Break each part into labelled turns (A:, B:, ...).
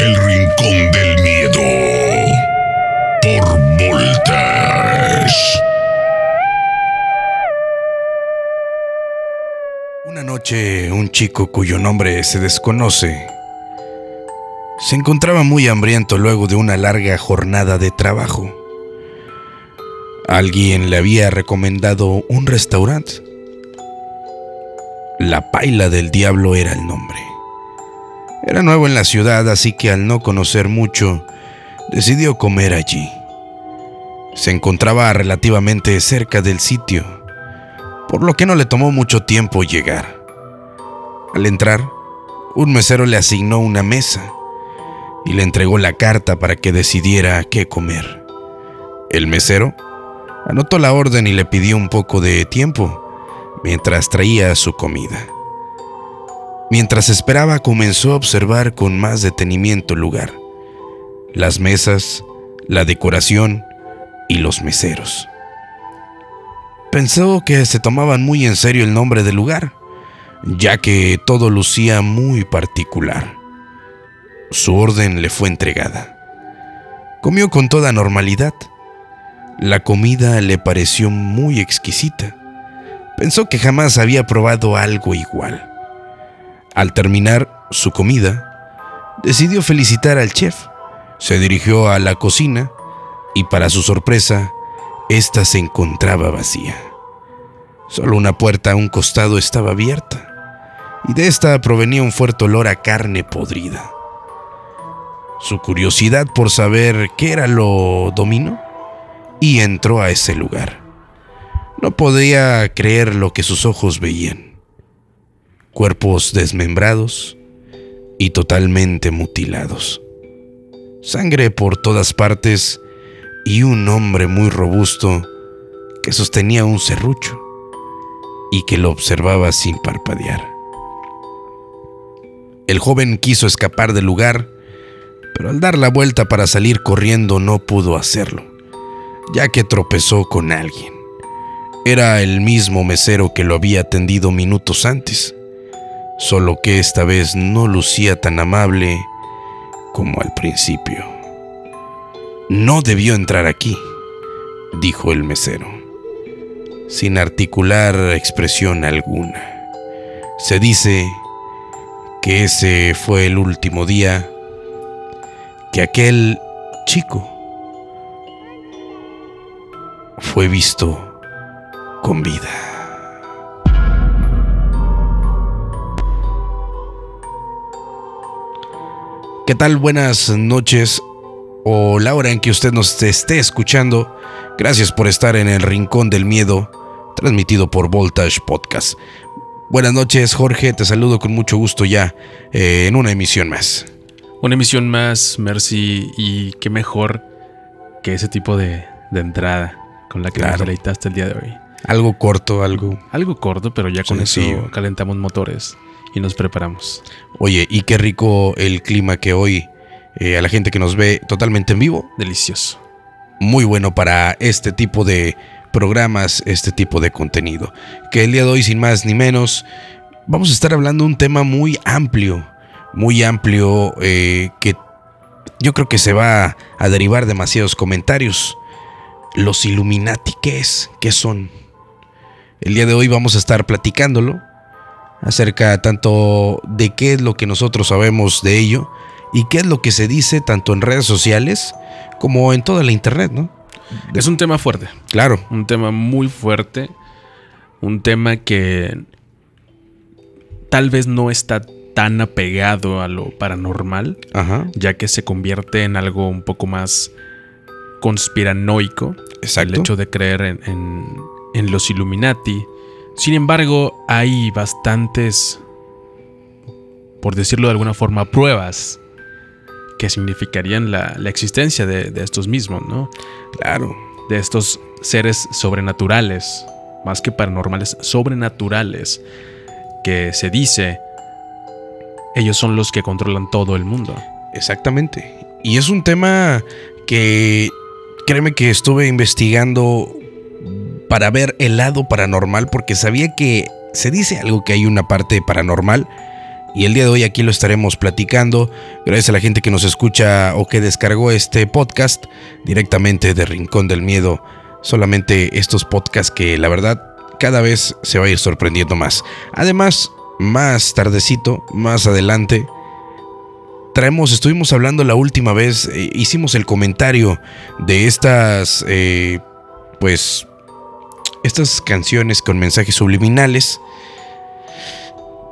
A: El Rincón del Miedo por Voltage.
B: Una noche, un chico cuyo nombre se desconoce se encontraba muy hambriento luego de una larga jornada de trabajo. Alguien le había recomendado un restaurante. La Paila del Diablo era el nombre. Era nuevo en la ciudad, así que al no conocer mucho, decidió comer allí. Se encontraba relativamente cerca del sitio, por lo que no le tomó mucho tiempo llegar. Al entrar, un mesero le asignó una mesa y le entregó la carta para que decidiera qué comer. El mesero anotó la orden y le pidió un poco de tiempo mientras traía su comida. Mientras esperaba comenzó a observar con más detenimiento el lugar, las mesas, la decoración y los meseros. Pensó que se tomaban muy en serio el nombre del lugar, ya que todo lucía muy particular. Su orden le fue entregada. Comió con toda normalidad. La comida le pareció muy exquisita. Pensó que jamás había probado algo igual. Al terminar su comida, decidió felicitar al chef. Se dirigió a la cocina y para su sorpresa, ésta se encontraba vacía. Solo una puerta a un costado estaba abierta y de esta provenía un fuerte olor a carne podrida. Su curiosidad por saber qué era lo dominó y entró a ese lugar. No podía creer lo que sus ojos veían. Cuerpos desmembrados y totalmente mutilados. Sangre por todas partes y un hombre muy robusto que sostenía un serrucho y que lo observaba sin parpadear. El joven quiso escapar del lugar, pero al dar la vuelta para salir corriendo no pudo hacerlo, ya que tropezó con alguien. Era el mismo mesero que lo había atendido minutos antes, solo que esta vez no lucía tan amable como al principio. No debió entrar aquí, dijo el mesero, sin articular expresión alguna. Se dice que ese fue el último día que aquel chico fue visto con vida. ¿Qué tal? Buenas noches o la hora en que usted nos esté escuchando. Gracias por estar en el Rincón del Miedo, transmitido por Voltage Podcast. Buenas noches, Jorge. Te saludo con mucho gusto ya eh, en una emisión más.
C: Una emisión más, Mercy, y qué mejor que ese tipo de, de entrada con la que
B: Claro.
C: nos deleitaste el día de hoy.
B: Algo corto, algo.
C: Algo corto, pero ya con eso calentamos motores y nos preparamos.
B: Oye, y qué rico el clima que hoy eh, a la gente que nos ve totalmente en vivo.
C: Delicioso.
B: Muy bueno para este tipo de programas, este tipo de contenido. Que el día de hoy, sin más ni menos, vamos a estar hablando de un tema muy amplio, muy amplio, eh, que yo creo que se va a derivar demasiados comentarios. Los Illuminati, ¿qué es? ¿Qué son? El día de hoy vamos a estar platicándolo acerca tanto de qué es lo que nosotros sabemos de ello y qué es lo que se dice tanto en redes sociales como en toda la internet, ¿no?
C: Es un tema fuerte,
B: Claro,
C: un tema muy fuerte, un tema que tal vez no está tan apegado a lo paranormal,
B: ajá,
C: ya que se convierte en algo un poco más conspiranoico.
B: exacto.
C: el hecho de creer en, en- en los Illuminati. Sin embargo, hay bastantes, por decirlo de alguna forma, pruebas que significarían la, la existencia de, de estos mismos, ¿no?
B: Claro,
C: De estos seres sobrenaturales, más que paranormales, sobrenaturales, que se dice, ellos son los que controlan todo el mundo.
B: exactamente. Y es un tema que créeme que estuve investigando para ver el lado paranormal porque sabía que se dice algo que hay una parte paranormal Y el día de hoy aquí lo estaremos platicando. Gracias a la gente que nos escucha o que descargó este podcast directamente de Rincón del Miedo. Solamente estos podcasts que la verdad cada vez se va sorprendiendo más. Además, más tardecito, más adelante, traemos, estuvimos hablando la última vez, eh, hicimos el comentario de estas, eh, pues, estas canciones con mensajes subliminales.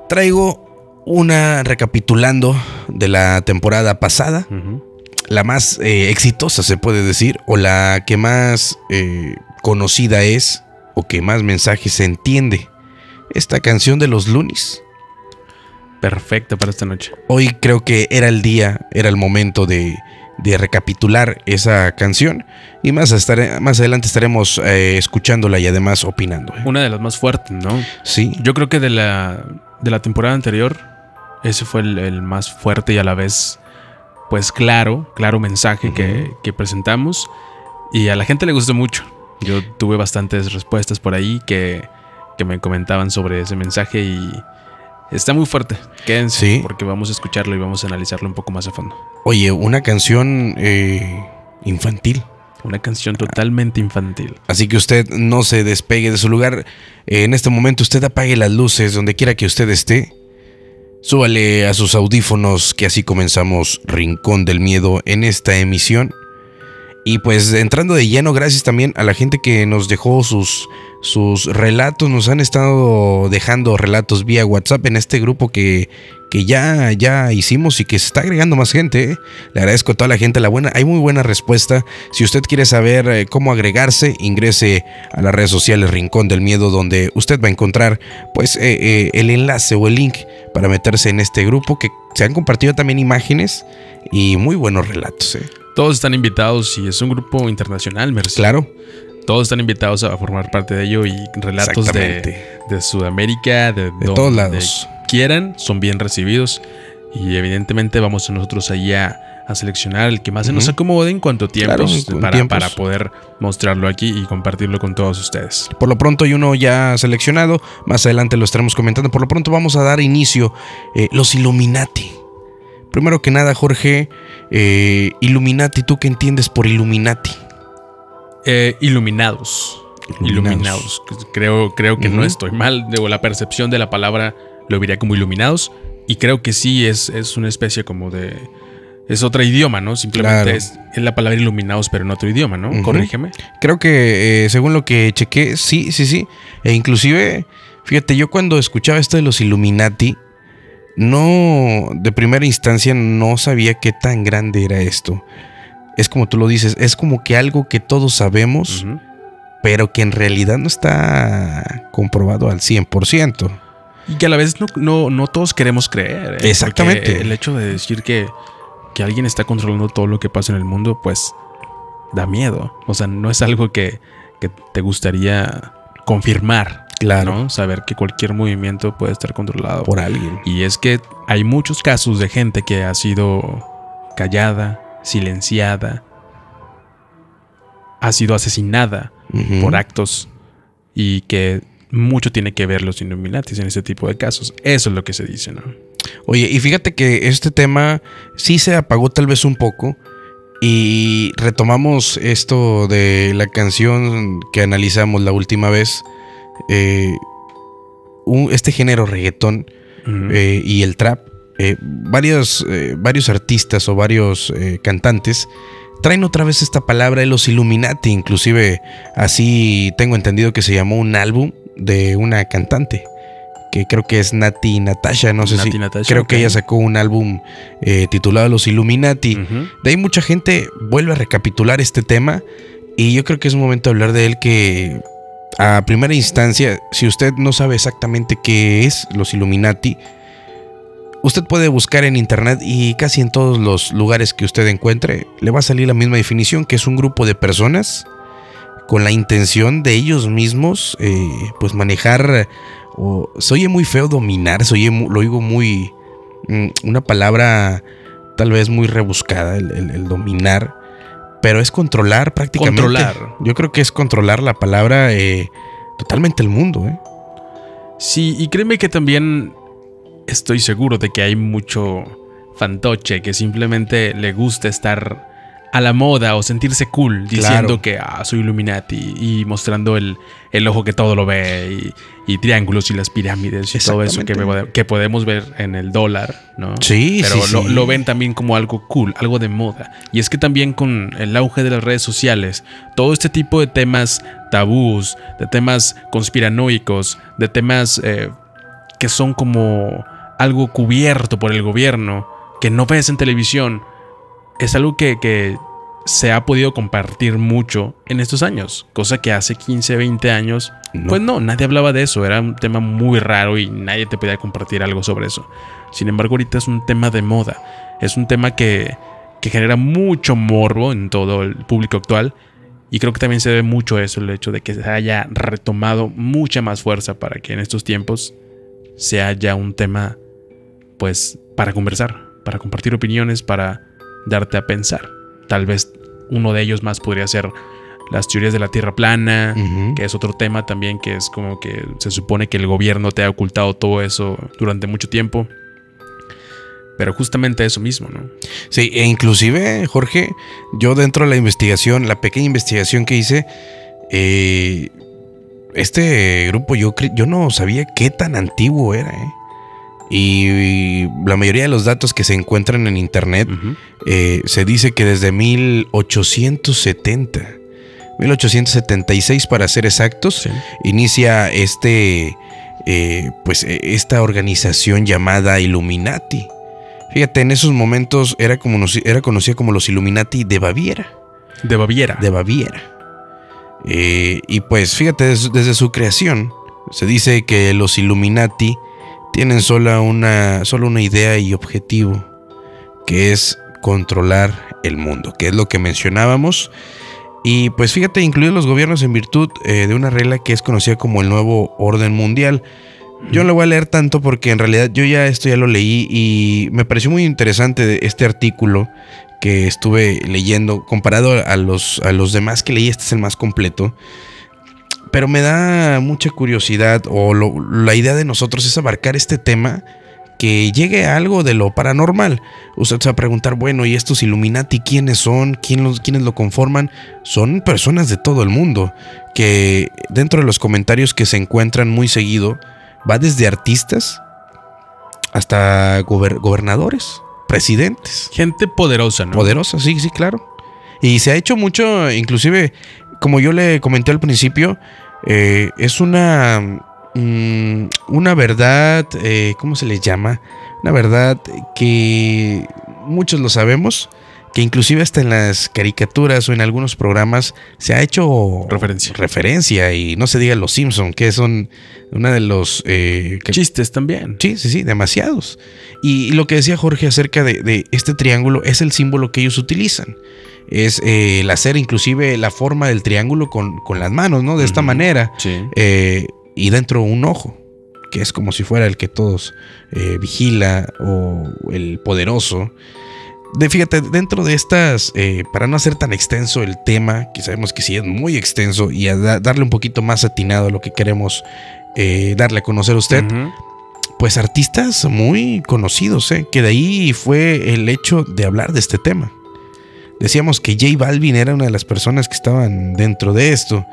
B: Traigo una recapitulando de la temporada pasada, la más eh, exitosa se puede decir, o la que más conocida es, o que más mensajes se entiende. Esta canción de los Lunis.
C: Perfecto para esta noche.
B: Hoy creo que era el día, era el momento de, recapitular esa canción y más, más adelante estaremos eh, escuchándola y además opinando. ¿eh?
C: Una de las más fuertes, ¿no?
B: Sí.
C: Yo creo que de la, de la temporada anterior, ese fue el, más fuerte y a la vez, pues claro, claro mensaje que, que presentamos y a la gente le gustó mucho. Yo tuve bastantes respuestas por ahí que, que me comentaban sobre ese mensaje y Está muy fuerte. Quédense porque vamos a escucharlo y vamos a analizarlo un poco más a fondo.
B: Oye, una canción eh, infantil.
C: Una canción totalmente infantil.
B: Así que usted no se despegue de su lugar. en este momento usted apague las luces donde quiera que usted esté. Súbale a sus audífonos que así comenzamos Rincón del Miedo en esta emisión. Y pues entrando de lleno, gracias también a la gente que nos dejó sus, sus relatos, nos han estado dejando relatos vía WhatsApp en este grupo que, que ya, ya hicimos y que se está agregando más gente. ¿eh? Le agradezco a toda la gente la buena. Hay muy buena respuesta. Si usted quiere saber eh, cómo agregarse, ingrese a las redes sociales Rincón del Miedo, donde usted va a encontrar pues eh, el enlace o el link para meterse en este grupo que se han compartido también imágenes y muy buenos relatos.
C: Todos están invitados y es un grupo internacional, Mercedes.
B: Claro.
C: Todos están invitados a formar parte de ello y relatos de, de, Sudamérica, de,
B: todos lados.
C: quieran, son bien recibidos. Y evidentemente vamos nosotros ahí a, seleccionar el que más se nos acomode en cuanto tiempos, para, para, poder mostrarlo aquí y compartirlo con todos ustedes.
B: Por lo pronto hay uno ya seleccionado, más adelante lo estaremos comentando. Por lo pronto vamos a dar inicio eh, los Illuminati. Primero que nada, Jorge, eh, Illuminati, ¿tú qué entiendes por Illuminati?
C: Eh, iluminados. iluminados. Creo, creo que no estoy mal. la percepción de la palabra lo diría como iluminados. Y creo que sí es, es una especie como de. Es otro idioma, ¿no? Simplemente es, la palabra iluminados, pero en otro idioma, ¿no? Corrígeme.
B: Creo que eh, según lo que chequé, sí, sí, sí. E inclusive, fíjate, yo cuando escuchaba esto de los Illuminati, no, de primera instancia no sabía qué tan grande era esto. Es como tú lo dices, es como que algo que todos sabemos, pero que en realidad no está comprobado al 100%.
C: Y que a la vez no, no, todos queremos creer.
B: ¿eh? Exactamente.
C: el hecho de decir que, que alguien está controlando todo lo que pasa en el mundo, pues da miedo. O sea, no es algo que, que te gustaría confirmar.
B: Claro.
C: Saber que cualquier movimiento puede estar controlado
B: por alguien.
C: Y es que hay muchos casos de gente que ha sido callada, silenciada, ha sido asesinada por actos y que mucho tiene que ver los Illuminatis en este tipo de casos. Eso es lo que se dice, ¿no?
B: Oye, y fíjate que este tema sí se apagó tal vez un poco. Y retomamos esto de la canción que analizamos la última vez eh, este género reggaetón eh, y el trap, eh, varios, varios artistas o varios cantantes traen otra vez esta palabra de los Illuminati, inclusive así tengo entendido que se llamó un álbum de una cantante que creo que es Nati Natasha, no sé si creo que ella sacó un álbum titulado Los Illuminati. De ahí mucha gente vuelve a recapitular este tema y yo creo que es un momento de hablar de él que a primera instancia, si usted no sabe exactamente qué es los Illuminati, usted puede buscar en internet y casi en todos los lugares que usted encuentre le va a salir la misma definición, que es un grupo de personas con la intención de ellos mismos, eh, pues manejar, o se oye muy feo dominar, se oye, lo digo muy, mm, una palabra tal vez muy rebuscada, el dominar pero es controlar prácticamente.
C: Controlar.
B: Yo creo que es controlar la palabra eh, totalmente el mundo. ¿eh?
C: Sí, y créeme que también estoy seguro de que hay mucho fantoche que simplemente le gusta estar a la moda o sentirse cool diciendo
B: Claro.
C: que ah, soy Illuminati y mostrando el, el ojo que todo lo ve y, y triángulos y las pirámides y todo eso que, me- que podemos ver en el dólar, ¿no?
B: Sí,
C: Pero
B: sí,
C: lo,
B: sí.
C: lo ven también como algo cool, algo de moda. Y es que también con el auge de las redes sociales, todo este tipo de temas tabús, de temas conspiranoicos, de temas eh, que son como algo cubierto por el gobierno, que no ves en televisión, es algo que, que se ha podido compartir mucho en estos años, cosa que hace 15, 20 años,
B: No.
C: pues no, nadie hablaba de eso, era un tema muy raro y nadie te podía compartir algo sobre eso. Sin embargo, ahorita es un tema de moda, es un tema que, que genera mucho morbo en todo el público actual y creo que también se debe mucho a eso, el hecho de que se haya retomado mucha más fuerza para que en estos tiempos sea ya un tema, pues, para conversar, para compartir opiniones, para darte a pensar. Tal vez uno de ellos más podría ser las teorías de la Tierra plana, que es otro tema también que es como que se supone que el gobierno te ha ocultado todo eso durante mucho tiempo. Pero justamente eso mismo, ¿no?
B: Sí, e inclusive, Jorge, yo dentro de la investigación, la pequeña investigación que hice, eh, este grupo yo, yo no sabía qué tan antiguo era, ¿eh? Y la mayoría de los datos que se encuentran en internet eh, se dice que desde 1870, 1876 para ser exactos,
C: Sí.
B: inicia este, eh, pues eh, esta organización llamada Illuminati. Fíjate, en esos momentos era, como, era conocida como los Illuminati de Baviera.
C: De Baviera.
B: De Baviera. Eh, y pues fíjate, des- desde su creación se dice que los Illuminati tienen sola una, solo una idea y objetivo, que es controlar el mundo, que es lo que mencionábamos. Y pues fíjate, incluir los gobiernos en virtud eh, de una regla que es conocida como el nuevo orden mundial. Yo no lo voy a leer tanto porque en realidad yo ya esto ya lo leí y me pareció muy interesante este artículo que estuve leyendo comparado a los, a los demás que leí, este es el más completo. Pero me da mucha curiosidad o lo- la idea de nosotros es abarcar este tema que llegue a algo de lo paranormal. Usted se va a preguntar, bueno, ¿y estos Illuminati quiénes son? ¿Quién los, ¿Quiénes lo conforman? Son personas de todo el mundo que dentro de los comentarios que se encuentran muy seguido, va desde artistas hasta gober- gobernadores, presidentes.
C: Gente poderosa, ¿no?
B: Poderosa, sí, sí, claro. Y se ha hecho mucho, inclusive, como yo le comenté al principio, eh, es una, mm, una verdad, eh, ¿cómo se le llama? Una verdad que muchos lo sabemos, que inclusive hasta en las caricaturas o en algunos programas se ha hecho
C: Referencia.
B: referencia y no se diga los Simpson, que son una de los eh, que-
C: Chistes también.
B: Sí, sí, sí, demasiados. Y, lo que decía Jorge acerca de, de este triángulo es el símbolo que ellos utilizan. Es eh, el hacer inclusive la forma del triángulo con, con las manos, ¿no? De esta manera.
C: Sí.
B: Eh, y dentro un ojo, que es como si fuera el que todos eh, vigila o el poderoso. De, fíjate, dentro de estas, para no hacer tan extenso el tema, que sabemos que sí es muy extenso, y a da- darle un poquito más atinado a lo que queremos darle a conocer a usted, pues artistas muy conocidos, ¿eh? que de ahí fue el hecho de hablar de este tema. Decíamos que J Balvin era una de las personas que estaban dentro de esto.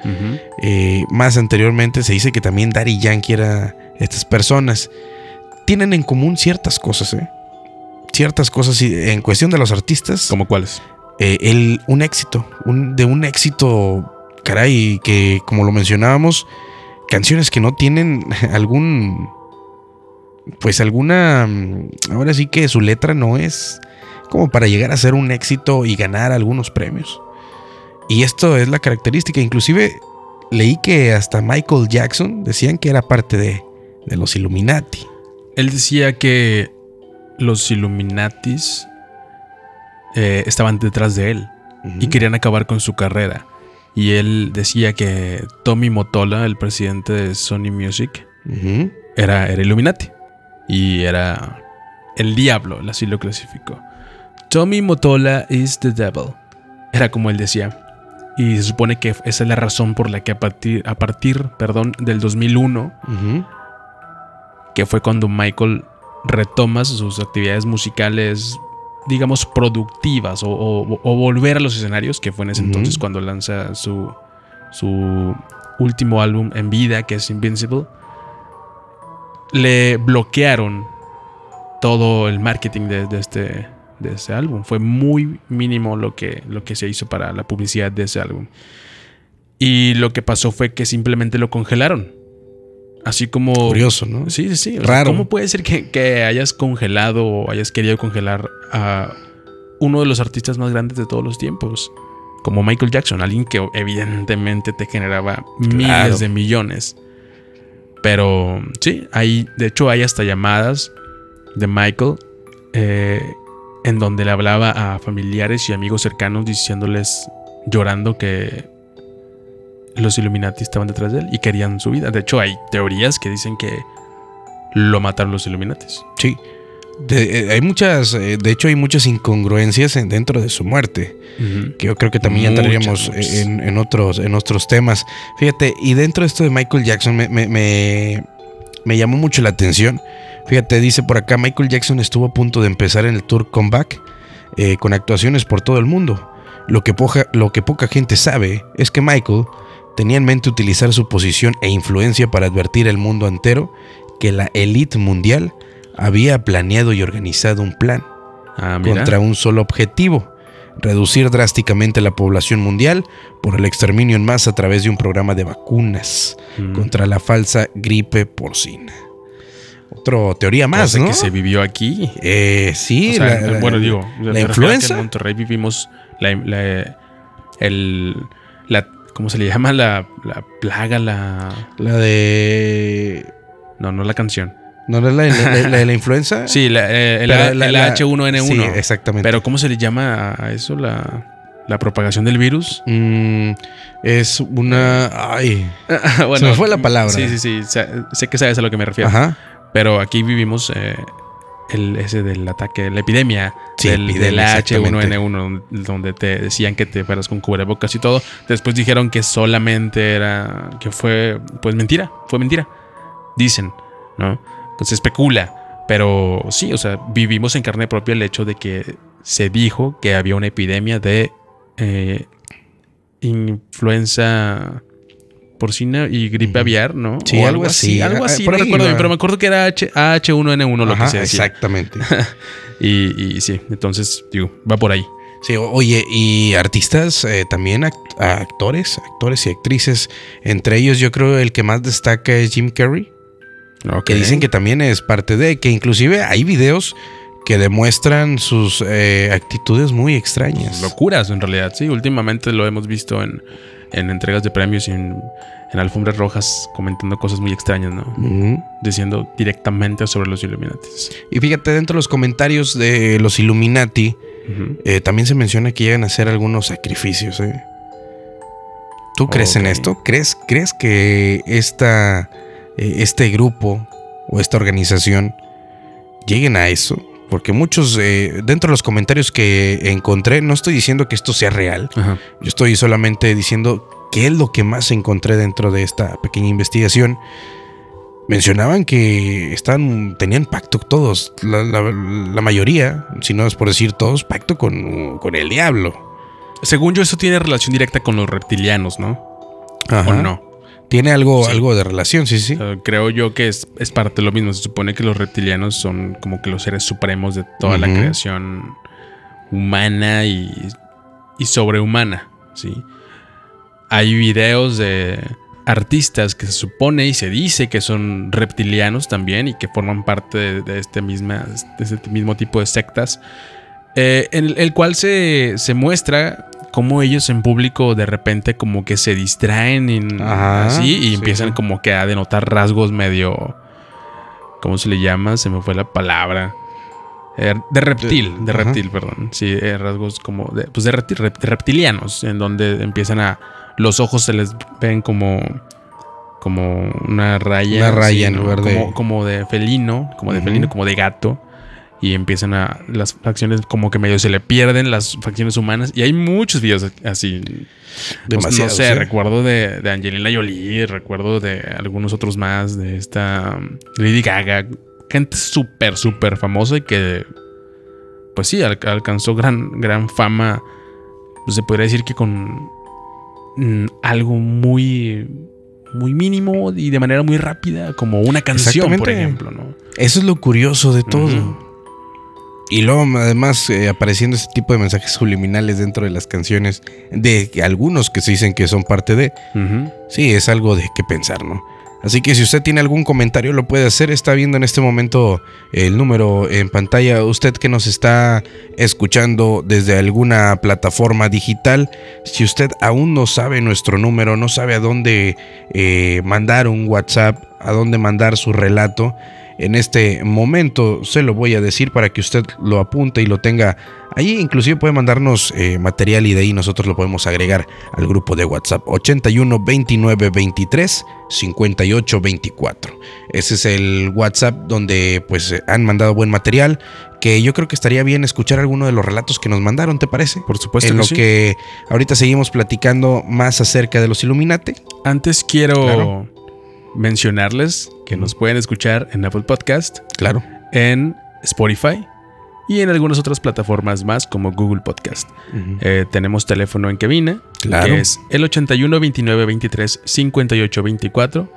B: Eh, más anteriormente se dice que también Daddy Yankee era estas personas. Tienen en común ciertas cosas, ¿eh? Ciertas cosas en cuestión de los artistas.
C: ¿Cómo cuáles?
B: eh, el, un éxito, un- de un éxito, caray, que como lo mencionábamos, canciones que no tienen algún, pues alguna, mm, ahora sí que su letra no es como para llegar a ser un éxito y ganar algunos premios. Y esto es la característica, inclusive leí que hasta Michael Jackson decían que era parte de, de los Illuminati.
C: Él decía que los Illuminatis eh, estaban detrás de él y querían acabar con su carrera. Y él decía que Tommy Motola, el presidente de Sony Music, era, era Illuminati. Y era el diablo, así lo clasificó. Tommy Motola is the devil. Era como él decía. Y se supone que esa es la razón por la que a partir, a partir perdón, del 2001,
B: Ujú.
C: que fue cuando Michael retoma sus actividades musicales, digamos, productivas o, o- o volver a los escenarios, que fue en ese entonces cuando lanza su, su último álbum en vida, que es Invincible, le bloquearon todo el marketing de, de este, de este álbum. Fue muy mínimo lo que, lo que se hizo para la publicidad de ese álbum. Y lo que pasó fue que simplemente lo congelaron. Así como...
B: Curioso, ¿no?
C: Sí, sí, sí.
B: Raro.
C: ¿Cómo puede ser que, que hayas congelado o hayas querido congelar a uno de los artistas más grandes de todos los tiempos? Como Michael Jackson, alguien que evidentemente te generaba miles de millones. Pero sí, hay, de hecho hay hasta llamadas de Michael eh, en donde le hablaba a familiares y amigos cercanos diciéndoles, llorando que los Illuminati estaban detrás de él y querían su vida. De hecho, hay teorías que dicen que lo mataron los Illuminati.
B: Sí. De- eh, hay muchas, eh, de hecho hay muchas incongruencias en- dentro de su muerte, que yo creo que también
C: Muchas,
B: entraríamos
C: muchas.
B: en, en otros, en otros temas. Fíjate, y dentro de esto de Michael Jackson me, me- me- me llamó mucho la atención. Fíjate, dice por acá, Michael Jackson estuvo a punto de empezar en el tour Comeback eh, con actuaciones por todo el mundo. Lo que, poja- lo que poca gente sabe es que Michael tenía en mente utilizar su posición e influencia para advertir al mundo entero que la élite mundial había planeado y organizado un plan
C: Ah,
B: contra un solo objetivo, reducir drásticamente la población mundial por el exterminio en masa a través de un programa de vacunas
C: Mm.
B: contra la falsa gripe porcina. Otra teoría más,
C: Cosa
B: ¿no?
C: que se vivió aquí.
B: Eh, sí,
C: O sea,
B: la- la-
C: bueno, digo, me refiero a que
B: influenza.
C: En Monterrey vivimos la, la- el, la- ¿cómo se le llama? La, la plaga, la...
B: la de...
C: No, no la canción.
B: ¿No es la, la- la de la influenza?
C: Sí, la, eh, el,
B: Pero la-
C: el
B: la-
C: H1N1.
B: Sí, exactamente.
C: Pero ¿cómo se le llama a eso? La, la propagación del virus.
B: Mm, es una... Ay.
C: bueno,
B: Se me fue la palabra.
C: Sí, sí, sí. Sé, sé que sabes a lo que me refiero.
B: Ajá.
C: Pero aquí vivimos eh, el, ese del ataque, la epidemia
B: Sí,
C: del,
B: epidemia,
C: del
B: exactamente.
C: H1N1, donde- donde te decían que te fueras con cubrebocas y todo. Después dijeron que solamente era, que fue, pues mentira, fue mentira. Dicen, ¿no? Pues se especula. Pero sí, o sea, vivimos en carne propia el hecho de que se dijo que había una epidemia de eh, influenza porcina y gripe aviar, ¿no?
B: Sí,
C: O
B: algo así.
C: Algo así, no recuerdo bien, pero me acuerdo que era H, H1N1 lo
B: Ajá,
C: que se decía.
B: exactamente.
C: Y, y sí, entonces, digo, va por ahí.
B: Sí, oye, y artistas eh, también, act- actores, actores y actrices. Entre ellos, yo creo el que más destaca es Jim Carrey, que dicen que también es parte de, que inclusive hay videos que demuestran sus eh, actitudes muy extrañas.
C: Locuras, en realidad, sí. Últimamente lo hemos visto en, en entregas de premios y en, en alfombras rojas comentando cosas muy extrañas, ¿no? Diciendo directamente sobre los Illuminatis.
B: Y fíjate, dentro de los comentarios de los Illuminati, eh, también se menciona que llegan a hacer algunos sacrificios. ¿eh? ¿Tú crees en esto? ¿Crees, ¿Crees que esta, eh, este grupo o esta organización lleguen a eso? Porque muchos, eh, dentro de los comentarios que encontré, no estoy diciendo que esto sea real,
C: Ajá.
B: yo estoy solamente diciendo qué es lo que más encontré dentro de esta pequeña investigación. Mencionaban que están, tenían pacto todos, la, la- la mayoría, si no es por decir todos, pacto con, con el diablo.
C: Según yo, eso tiene relación directa con los reptilianos, ¿no?
B: Ajá.
C: ¿O no?
B: Tiene algo,
C: Sí.
B: algo de relación, sí, sí.
C: Creo yo que es, es parte de lo mismo. Se supone que los reptilianos son como que los seres supremos de toda la creación humana y, y sobrehumana, ¿sí? Hay videos de artistas que se supone y se dice que son reptilianos también y que forman parte de, de este, misma, de este mismo tipo de sectas, eh, en el, el cual se, se muestra cómo ellos en público de repente como que se distraen en-
B: Ajá,
C: así y
B: sí,
C: empiezan
B: sí.
C: como que a denotar rasgos medio... ¿Cómo se le llama? Se me fue la palabra. Eh, de reptil,
B: De-
C: reptil, perdón. Sí, eh, rasgos como de, pues de, reptil- rep- de reptilianos, en donde empiezan a... Los ojos se les ven como... Como una raya.
B: Una raya en
C: ¿no?
B: lugar de-
C: como, como de felino, como de felino, como de gato. Y empiezan a... Las facciones como que medio se le pierden las facciones humanas. Y hay muchos videos así.
B: Demasiado.
C: No sé, recuerdo de, de Angelina Jolie, recuerdo de algunos otros más, de esta um, Lady Gaga, gente súper, súper famosa y que, pues sí, al- alcanzó gran, gran fama. Pues se podría decir que con mm, algo muy, muy mínimo y de manera muy rápida, como una canción, por ejemplo, ¿no?
B: Eso es lo curioso de todo. Y luego, además, eh, apareciendo este tipo de mensajes subliminales dentro de las canciones de algunos que se dicen que son parte de. Sí, es algo de qué pensar, ¿no? Así que si usted tiene algún comentario, lo puede hacer. Está viendo en este momento el número en pantalla. Usted que nos está escuchando desde alguna plataforma digital, si usted aún no sabe nuestro número, no sabe a dónde eh, mandar un WhatsApp, a dónde mandar su relato, en este momento se lo voy a decir para que usted lo apunte y lo tenga Allí inclusive puede mandarnos eh, material y de ahí nosotros lo podemos agregar al grupo de WhatsApp 81 29 23 58 24. Ese es el WhatsApp donde pues han mandado buen material que yo creo que estaría bien escuchar alguno de los relatos que nos mandaron, ¿te parece?
C: Por supuesto
B: en
C: que
B: lo
C: sí.
B: que ahorita seguimos platicando más acerca de los Illuminati.
C: Antes quiero
B: Claro.
C: Mencionarles que nos pueden escuchar en Apple Podcast,
B: Claro.
C: en Spotify y en algunas otras plataformas más como Google Podcast. Eh, tenemos teléfono en cabina,
B: Claro.
C: que es el 81 29 23 58 24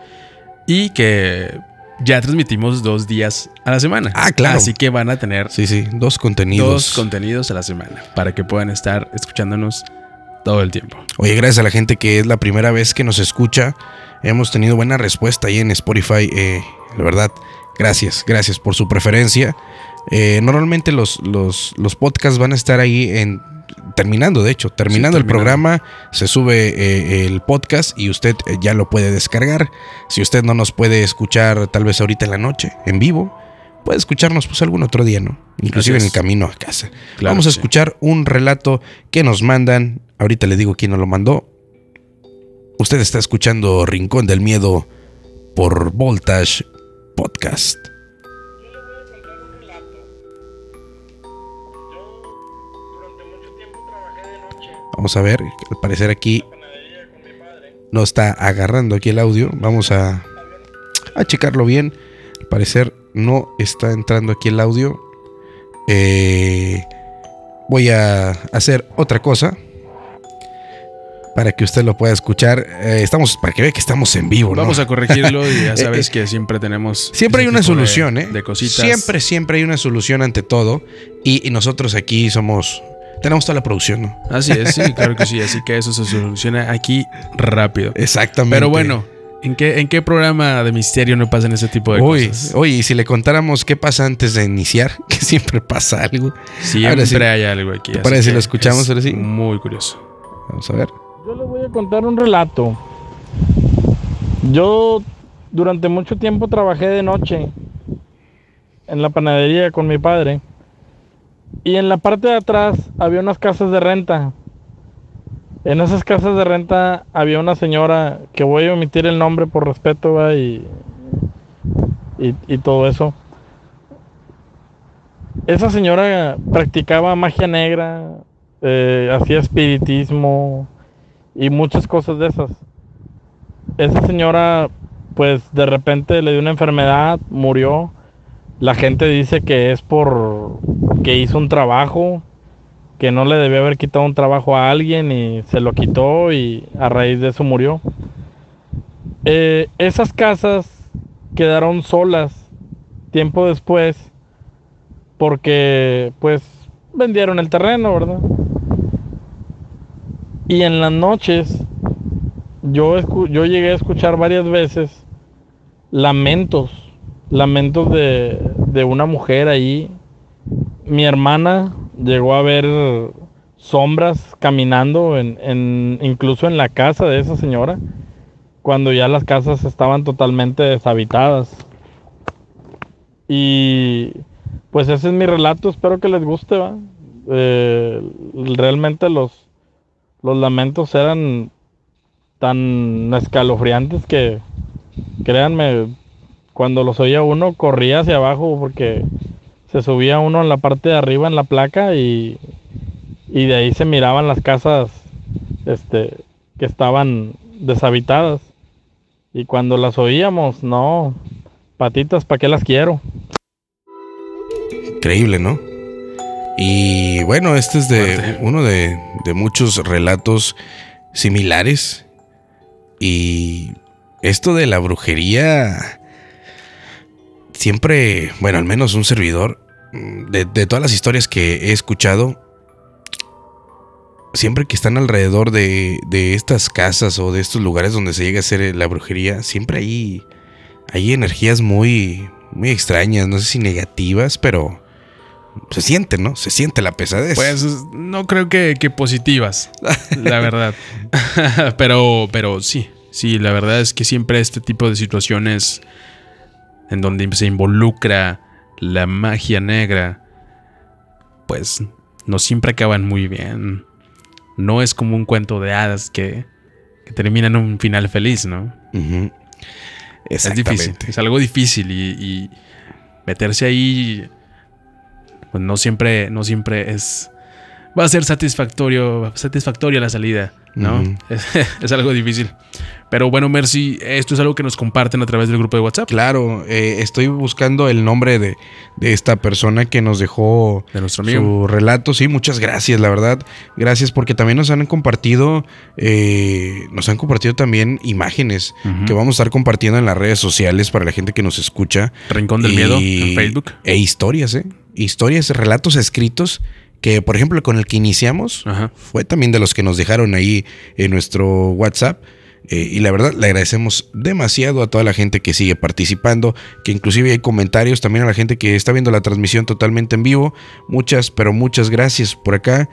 C: y que ya transmitimos dos días a la semana.
B: Ah, claro.
C: Así que van a tener
B: Sí, sí, dos contenidos.
C: dos contenidos a la semana para que puedan estar escuchándonos todo el tiempo.
B: Oye, gracias a la gente que es la primera vez que nos escucha. Hemos tenido buena respuesta ahí en Spotify. eh, la verdad, gracias, gracias por su preferencia. Eh, normalmente los, los, los podcasts van a estar ahí en. Terminando, de hecho, terminando el
C: terminando.
B: programa, se sube eh, el podcast y usted ya lo puede descargar. Si usted no nos puede escuchar tal vez ahorita en la noche, en vivo, puede escucharnos pues algún otro día, ¿no? Inclusive en el camino a casa.
C: Claro
B: Vamos a
C: sí.
B: escuchar un relato que nos mandan. Ahorita le digo quién nos lo mandó. Usted está escuchando Rincón del Miedo por Voltage Podcast. Vamos a ver, al parecer aquí no está agarrando aquí el audio. Vamos a, a checarlo bien. Al parecer no está entrando aquí el audio. Eh, voy a hacer otra cosa para que usted lo pueda escuchar. Eh, estamos para que vea que estamos en vivo. ¿no?
C: Vamos a corregirlo y ya sabes que siempre tenemos.
B: Siempre hay una
C: tipo de-
B: solución, ¿eh?
C: De cositas.
B: Siempre, siempre hay una solución ante todo. Y, y nosotros aquí somos. Tenemos toda la producción, ¿no?
C: Así es, sí, claro que sí. Así que eso se soluciona aquí rápido.
B: Exactamente.
C: Pero bueno, ¿en qué, ¿en qué programa de misterio no pasan ese tipo de
B: Uy,
C: cosas?
B: oye, y si le contáramos qué pasa antes de iniciar, que siempre pasa algo.
C: Siempre
B: ahora sí.
C: hay algo aquí.
B: ¿Te
C: así
B: parece si lo escuchamos
C: es
B: ahora sí?
C: Muy curioso.
B: Vamos a ver.
D: Yo les voy a contar un relato. Yo durante mucho tiempo trabajé de noche en la panadería con mi padre. Y en la parte de atrás había unas casas de renta. En esas casas de renta había una señora que voy a omitir el nombre por respeto y, y todo eso. Esa señora practicaba magia negra, eh, hacía espiritismo y muchas cosas de esas. Esa señora, pues de repente le dio una enfermedad, murió. La gente dice que es por que hizo un trabajo, que no le debió haber quitado un trabajo a alguien y se lo quitó y a raíz de eso murió. Eh, esas casas quedaron solas tiempo después porque pues vendieron el terreno, ¿verdad? Y en las noches yo, escu- yo llegué a escuchar varias veces lamentos, lamentos de, de una mujer ahí. Mi hermana llegó a ver sombras caminando en, en- incluso en la casa de esa señora, cuando ya las casas estaban totalmente deshabitadas. Y pues ese es mi relato, espero que les guste, ¿va? Eh, realmente los, los lamentos eran tan escalofriantes que, créanme, cuando los oía uno corría hacia abajo porque se subía uno en la parte de arriba en la placa y, y de ahí se miraban las casas este, que estaban deshabitadas. Y cuando las oíamos, no, patitas, ¿para qué las quiero?
B: Increíble, ¿no? Y bueno, este es de
C: Fuerte.
B: uno de, de muchos relatos similares. Y esto de la brujería, siempre, bueno, al menos un servidor, mm, de, de todas las historias que he escuchado, siempre que están alrededor de, de estas casas o de estos lugares donde se llega a hacer la brujería, siempre hay, hay energías muy, muy extrañas, no sé si negativas, pero se siente, ¿no? Se siente la pesadez.
C: Pues no creo que, que positivas, la verdad. pero, pero sí, sí, la verdad es que siempre este tipo de situaciones en donde se involucra la magia negra, pues no siempre acaban muy bien. No es como un cuento de hadas que, que termina en un final feliz, ¿no?
B: Ujú.
C: Es difícil, es algo difícil y, y meterse ahí, pues no siempre, no siempre es, va a ser satisfactorio, satisfactoria la salida, ¿no? Es, es algo difícil. Pero bueno, Mercy, esto es algo que nos comparten a través del grupo de WhatsApp
B: Claro, eh, estoy buscando el nombre de, de esta persona que nos dejó
C: de nuestro amigo.
B: su relato. Sí, muchas gracias, la verdad. Gracias porque también nos han compartido, eh, nos han compartido también imágenes que vamos a estar compartiendo en las redes sociales para la gente que nos escucha.
C: Rincón del
B: Y-
C: Miedo en Facebook.
B: E historias, ¿eh? Historias, relatos escritos que, por ejemplo, con el que iniciamos,
C: Ajá.
B: fue también de los que nos dejaron ahí en nuestro WhatsApp. Eh, y la verdad, le agradecemos demasiado a toda la gente que sigue participando, que inclusive hay comentarios también a la gente que está viendo la transmisión totalmente en vivo. Muchas, pero muchas gracias por acá.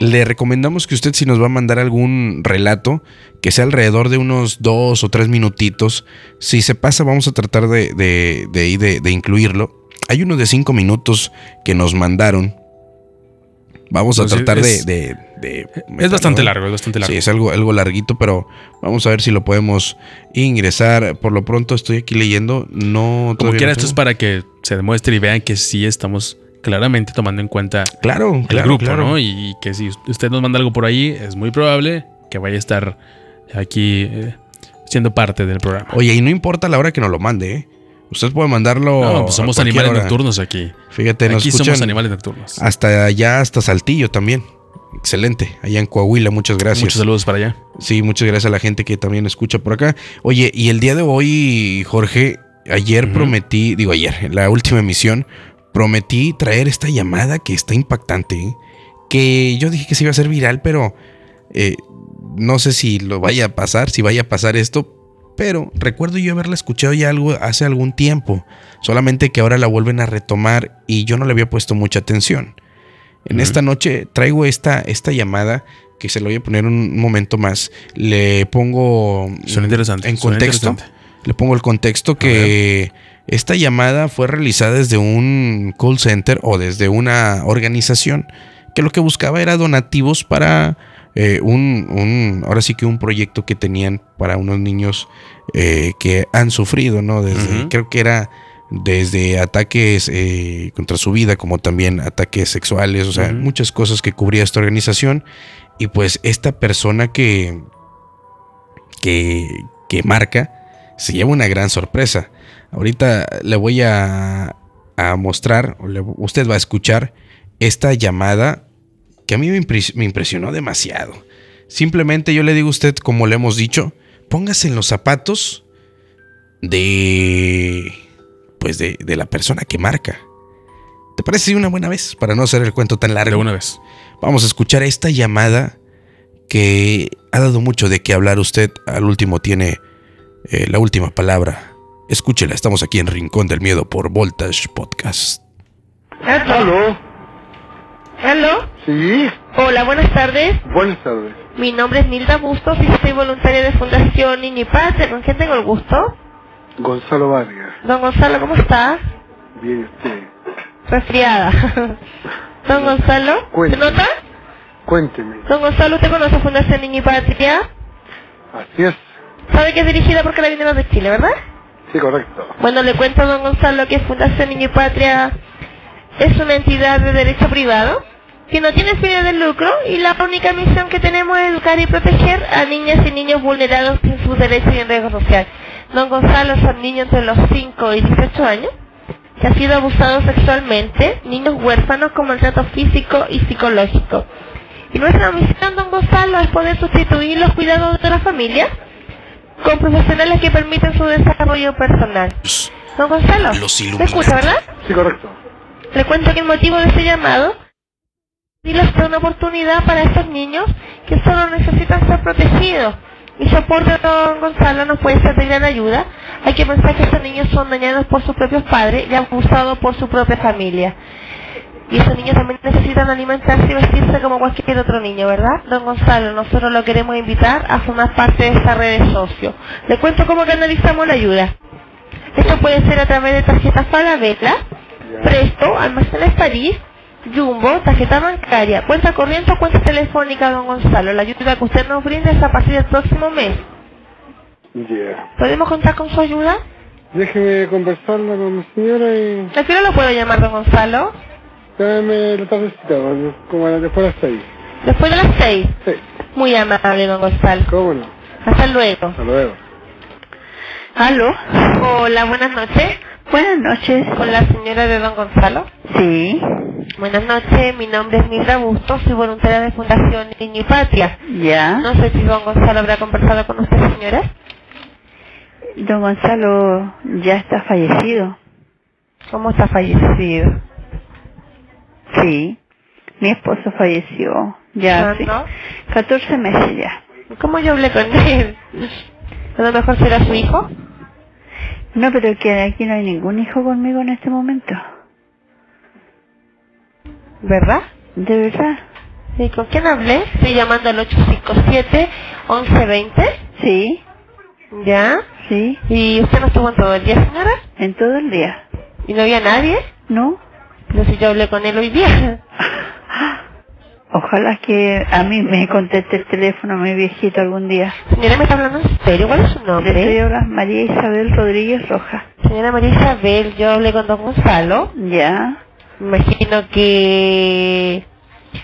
B: Le recomendamos que usted si nos va a mandar algún relato, que sea alrededor de unos dos o tres minutitos. Si se pasa, vamos a tratar de, de, de, ahí de- de incluirlo. Hay uno de cinco minutos que nos mandaron. Vamos a
C: Entonces,
B: tratar de,
C: es-
B: de- de
C: Es bastante largo, es bastante largo.
B: Sí, es algo, algo larguito, pero vamos a ver si lo podemos ingresar. Por lo pronto estoy aquí leyendo. No,
C: Como quiera,
B: no
C: esto es para que se demuestre y vean que sí estamos claramente tomando en cuenta
B: Claro,
C: el
B: claro,
C: grupo,
B: claro.
C: ¿no? Y que si usted nos manda algo por ahí, es muy probable que vaya a estar aquí eh, siendo parte del programa.
B: Oye, y no importa la hora que nos lo mande, ¿eh? Usted puede mandarlo.
C: no, pues somos animales
B: hora.
C: nocturnos aquí.
B: Fíjate, nos
C: aquí
B: escuchan
C: somos animales nocturnos.
B: hasta allá, hasta Saltillo también. Excelente. Allá en Coahuila, muchas gracias.
C: Muchos saludos para allá.
B: Sí, muchas gracias a la gente que también escucha por acá. Oye, y el día de hoy, Jorge, ayer prometí, digo ayer, en la última emisión, prometí traer esta llamada que está impactante. ¿eh? Que yo dije que se iba a hacer viral, pero eh, no sé si lo vaya a pasar, si vaya a pasar esto. Pero recuerdo yo haberla escuchado ya algo hace algún tiempo. Solamente que ahora la vuelven a retomar y yo no le había puesto mucha atención. En esta noche traigo esta, esta llamada que se lo voy a poner un momento más. Le pongo
C: Suena interesante.
B: en contexto.
C: interesante.
B: Le pongo el contexto que esta llamada fue realizada desde un call center o desde una organización que lo que buscaba era donativos para eh, un, un- ahora sí que un proyecto que tenían para unos niños eh, que han sufrido, ¿no? Desde, creo que era desde ataques eh, contra su vida, como también ataques sexuales, o sea, muchas cosas que cubría esta organización. Y pues esta persona que, que, que marca se lleva una gran sorpresa. Ahorita le voy a, a mostrar, usted va a escuchar esta llamada que a mí me, impres- me impresionó demasiado. Simplemente yo le digo a usted, como le hemos dicho, póngase en los zapatos de, pues de, de la persona que marca. ¿Te parece una buena vez? Para no hacer el cuento tan
C: De
B: largo.
C: una vez.
B: Vamos a escuchar esta llamada que ha dado mucho de qué hablar. Usted al último tiene eh, la última palabra. Escúchela, estamos aquí en Rincón del Miedo por Voltage Podcast.
E: ¿Aló?
F: ¿Aló?
E: Sí,
F: Hola, buenas tardes.
E: buenas tardes.
F: Mi nombre es Nilda Bustos y soy voluntaria de Fundación Niño y Patria. ¿Con quién tengo el gusto?
E: Gonzalo Vargas.
F: Don Gonzalo, ¿cómo estás?
E: Bien, usted.
F: Resfriada. Don Gonzalo, ¿se
E: Cuénteme.
F: nota?
E: Cuénteme.
F: Don Gonzalo, ¿usted conoce Fundación Niño y Patria?
E: Así es.
F: ¿Sabe que es dirigida por Carabineros de Chile, verdad?
E: Sí, correcto.
F: Bueno, le cuento a don Gonzalo que Fundación Niño y Patria es una entidad de derecho privado que no tiene fines de lucro y la única misión que tenemos es educar y proteger a niñas y niños vulnerados en sus derechos y en riesgo social. Don Gonzalo son niños entre los 5 y 18 años que ha sido abusado sexualmente, niños huérfanos con maltrato físico y psicológico. Y nuestra misión, don Gonzalo, es poder sustituir los cuidados de la familia con profesionales que permiten su desarrollo personal. Don Gonzalo, ¿me escucha, verdad?
E: Sí, correcto.
F: Le cuento que el motivo de este llamado darles una oportunidad para estos niños que solo necesitan ser protegidos. Mi soporte, don Gonzalo, nos puede ser de gran ayuda. Hay que pensar que estos niños son dañados por sus propios padres y abusados por su propia familia. Y esos niños también necesitan alimentarse y vestirse como cualquier otro niño, ¿verdad? Don Gonzalo, nosotros lo queremos invitar a formar parte de esta red de socios. Le cuento cómo canalizamos la ayuda. Esto puede ser a través de tarjetas Falabella, Presto, Almacenes París, Jumbo, tarjeta bancaria, cuenta corriente o cuenta telefónica, don Gonzalo. La ayuda que usted nos brinda es a partir del próximo mes.
E: Ya.
F: ¿Podemos contar con su ayuda?
E: Déjeme conversarla con mi señora y
F: ¿A qué hora lo puedo llamar, don Gonzalo?
E: dame la tardecita, como a las después de las seis.
F: Después de las seis.
E: Sí,
F: Muy amable, don Gonzalo.
E: cómo no.
F: Hasta luego.
E: Hasta luego.
G: ¿Aló?
F: Hola, buenas noches.
G: Buenas noches.
F: Con la señora de don Gonzalo.
G: Sí,
F: Buenas noches, mi nombre es Mildra Bustos, soy voluntaria de Fundación Niño y Patria.
G: ya.
F: No sé si don Gonzalo habrá conversado con usted, señora.
G: Don Gonzalo ya está fallecido.
F: ¿Cómo está fallecido?
G: Sí, mi esposo falleció. Ya, sí.
F: ¿Cuándo?
G: 14 meses ya.
F: ¿Cómo yo hablé con él? ¿A lo mejor será su hijo?
G: No, pero que aquí no hay ningún hijo conmigo en este momento.
F: ¿Verdad?
G: ¿De verdad?
F: ¿Y con quién hablé? Estoy llamando al 857-1120.
G: Sí,
F: ¿Ya?
G: sí,
F: ¿Y usted no estuvo en todo el día, señora?
G: en todo el día.
F: ¿Y no había nadie?
G: ¿No?
F: No sé si yo hablé con él hoy día.
G: Ojalá que a mí me conteste el teléfono mi viejito algún día.
F: Señora, ¿me está hablando en serio? ¿Cuál es su
G: Le
F: nombre?
G: estoy hablando María Isabel Rodríguez Roja.
F: Señora María Isabel, yo hablé con don Gonzalo.
G: Ya,
F: imagino que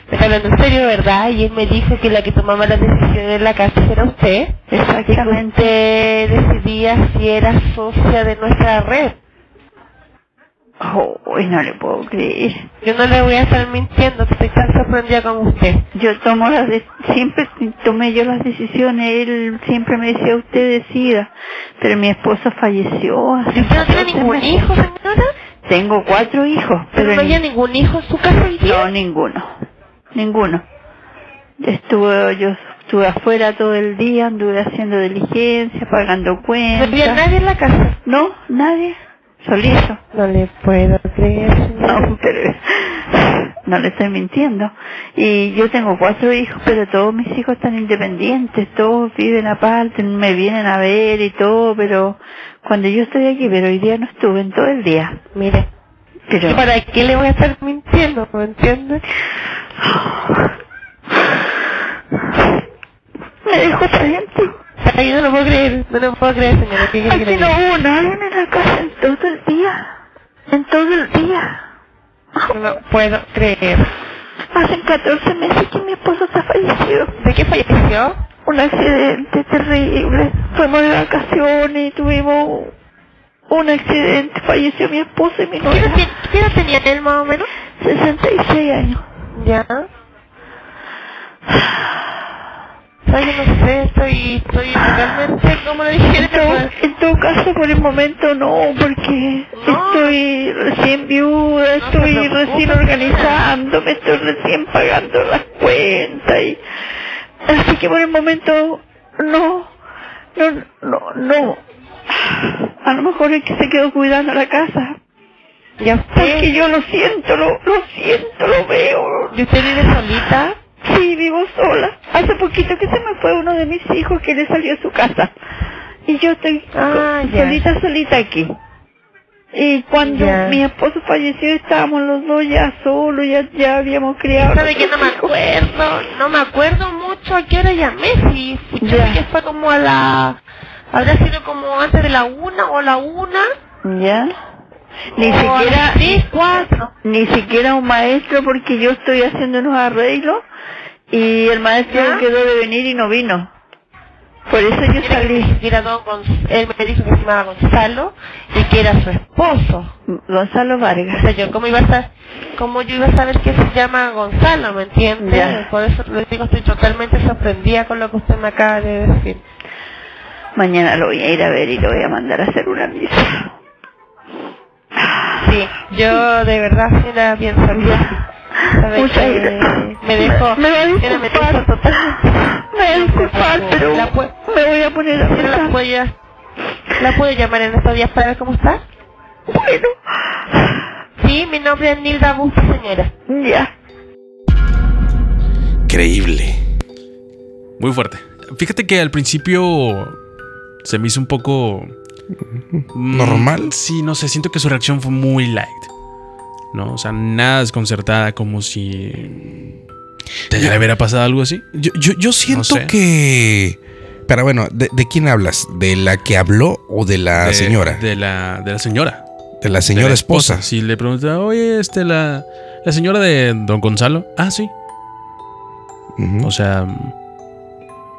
F: me está hablando en serio, ¿verdad? Y él me dijo que la que tomaba las decisiones en la casa era usted. Y que
G: exactamente.
F: usted decidía si era socia de nuestra red.
G: Uy, no le puedo creer.
F: Yo no le voy a estar mintiendo, estoy tan sorprendida con usted.
G: Yo tomo las de- siempre tomé yo las decisiones, él siempre me decía usted decida, pero mi esposo falleció. hace
F: ¿Y usted no tiene
G: 14
F: ningún
G: meses.
F: hijo, señora?
G: Tengo cuatro hijos,
F: ¿Pero
G: pero
F: no había
G: ni-
F: ningún hijo en su casa
G: no ninguno, ninguno. Estuve yo estuve afuera todo el día, anduve haciendo diligencia, pagando
F: ¿No
G: cuentas.
F: había nadie en la casa?
G: No, nadie, solito.
F: No le puedo creer.
G: No, pero no le estoy mintiendo. Y yo tengo cuatro hijos, pero todos mis hijos están independientes, todos viven aparte, me vienen a ver y todo, pero cuando yo estoy aquí, pero hoy día no estuve en todo el día.
F: Mire,
G: Pero
F: ¿y ¿para qué le voy a estar mintiendo? ¿Me entiende?
G: me dejó gente.
F: Ay, no lo puedo creer, no lo puedo creer, señora. ¿Qué quiere que
G: no hubo nadie en la casa en todo el día. En todo el día.
F: No lo puedo creer.
G: Hace 14 meses que mi esposo está fallecido.
F: ¿De qué falleció?
G: un accidente terrible. Fuimos de vacaciones y tuvimos un accidente. Falleció mi esposo y mi
F: ¿Qué
G: novia.
F: ti- qué edad tenía él más o menos?
G: 66 años.
F: Ya. Ay, no sé, estoy, estoy realmente, como le dije,
G: En todo, caso, por el momento no, porque
F: No.
G: estoy recién viuda,
F: No
G: estoy recién
F: señora.
G: organizándome, estoy recién pagando las cuentas y así que por el momento no, no, no, no. A lo mejor es que se quedó cuidando la casa.
F: ¿Ya
G: Porque
F: usted?
G: yo lo siento, lo, lo siento, lo veo.
F: ¿Y usted vive solita?
G: Sí, vivo sola. Hace poquito que se me fue uno de mis hijos que le salió a su casa. Y yo estoy
F: Ah,
G: solita, solita aquí. Y cuando
F: Ya.
G: mi esposo falleció estábamos los dos ya solos, ya, ya habíamos criado.
F: ¿Sabe que no me acuerdo? No me acuerdo mucho a qué hora llamé. Si escuché
G: Ya.
F: que fue como a la... Habrá sido como antes de la una o la una.
G: ¿Ya? Ni
F: o
G: siquiera,
F: tres, cuatro.
G: ni siquiera un maestro porque yo estoy haciendo unos arreglos y el maestro
F: ¿Ya?
G: quedó de venir y no vino. Por eso yo
F: que
G: salí.
F: a don Él me dijo que se llamaba Gonzalo y que era su esposo.
G: Gonzalo
F: O
G: Vargas.
F: sea, yo cómo iba a saber, cómo yo iba a saber que se llama Gonzalo, ¿me entiende?
G: Ya.
F: Por eso les digo, estoy totalmente sorprendida con lo que usted me acaba de decir.
G: Mañana lo voy a ir a ver y lo voy a mandar a hacer una misa.
F: Sí, yo de verdad sí la pienso bien. ¿Sabe
G: Muchas gracias.
F: Me dejó,
G: Me va a disculpar. Me voy a disculpar, pero
F: La pu-
G: me voy a poner a
F: Sí, la la puedo llamar en estos días para ver cómo está.
G: Bueno,
F: Sí, mi nombre es Nilda Busto, señora.
G: ya.
B: Increíble.
C: Muy fuerte. Fíjate que al principio se me hizo un poco... mm,
B: ¿Normal?
C: Sí, no sé, siento que su reacción fue muy light. ¿No? O sea, nada desconcertada, como si... ¿Te
B: Yo-
C: hubiera pasado algo así?
B: Yo, yo, yo siento
C: sé.
B: que. Pero bueno, ¿de, de quién hablas? ¿De la que habló o de la
C: De-
B: señora? De,
C: De la, de la señora.
B: la señora
C: de la
B: esposa.
C: Si le pregunta, oye, este, la, la señora de don Gonzalo. Ah, sí. O sea,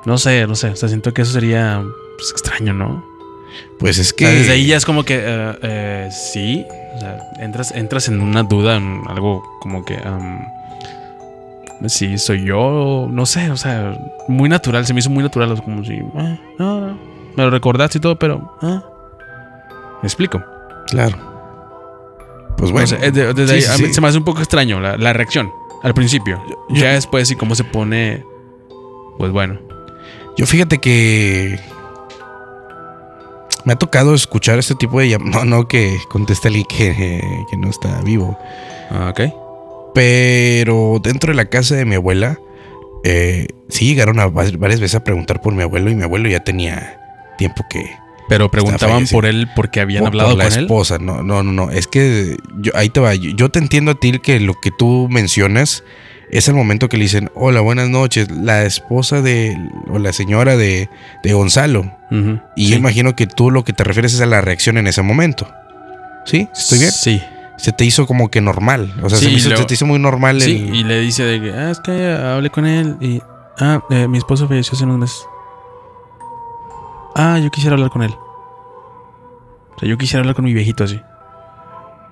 C: no sé, no sé. O sea, siento que eso sería pues, extraño, ¿no?
B: Pues es
C: O
B: que.
C: sea, desde ahí ya es como que eh, eh, sí. O sea, entras, entras en una duda, en algo como que. am, sí, soy yo. No sé, o sea, muy natural. Se me hizo muy natural. Como si. eh, no, no. Me lo recordaste y todo, pero. ah. Me explico.
B: Claro. Pues bueno.
C: No desde
B: sí,
C: ahí,
B: sí,
C: se me hace un poco extraño la, la reacción al principio.
B: yo-
C: ya después, y cómo se pone. Pues bueno.
B: Yo fíjate que. Me ha tocado escuchar este tipo de llam- No, no que conteste alguien que, que no está vivo.
C: Ah, Ok.
B: Pero dentro de la casa de mi abuela, eh, sí llegaron a va- varias veces a preguntar por mi abuelo y mi abuelo ya tenía tiempo que...
C: Pero preguntaban por él porque habían hablado
B: por la
C: con él.
B: esposa. No, no, no, no. Es que yo, ahí te va. Yo, yo te entiendo a ti que lo que tú mencionas es el momento que le dicen, hola, buenas noches, la esposa de... o la señora de, de Gonzalo. Y
C: sí.
B: yo imagino que tú lo que te refieres es a la reacción en ese momento. ¿Sí? ¿Estoy bien?
C: Sí.
B: Se te hizo como que normal. O sea, se,
C: Sí,
B: me hizo- se te hizo muy normal
C: Sí,
B: el...
C: y le dice de que, ah, es que hablé con él y, ah, eh, mi esposo falleció hace unos meses. Ah, yo quisiera hablar con él. O sea, yo quisiera hablar con mi viejito así.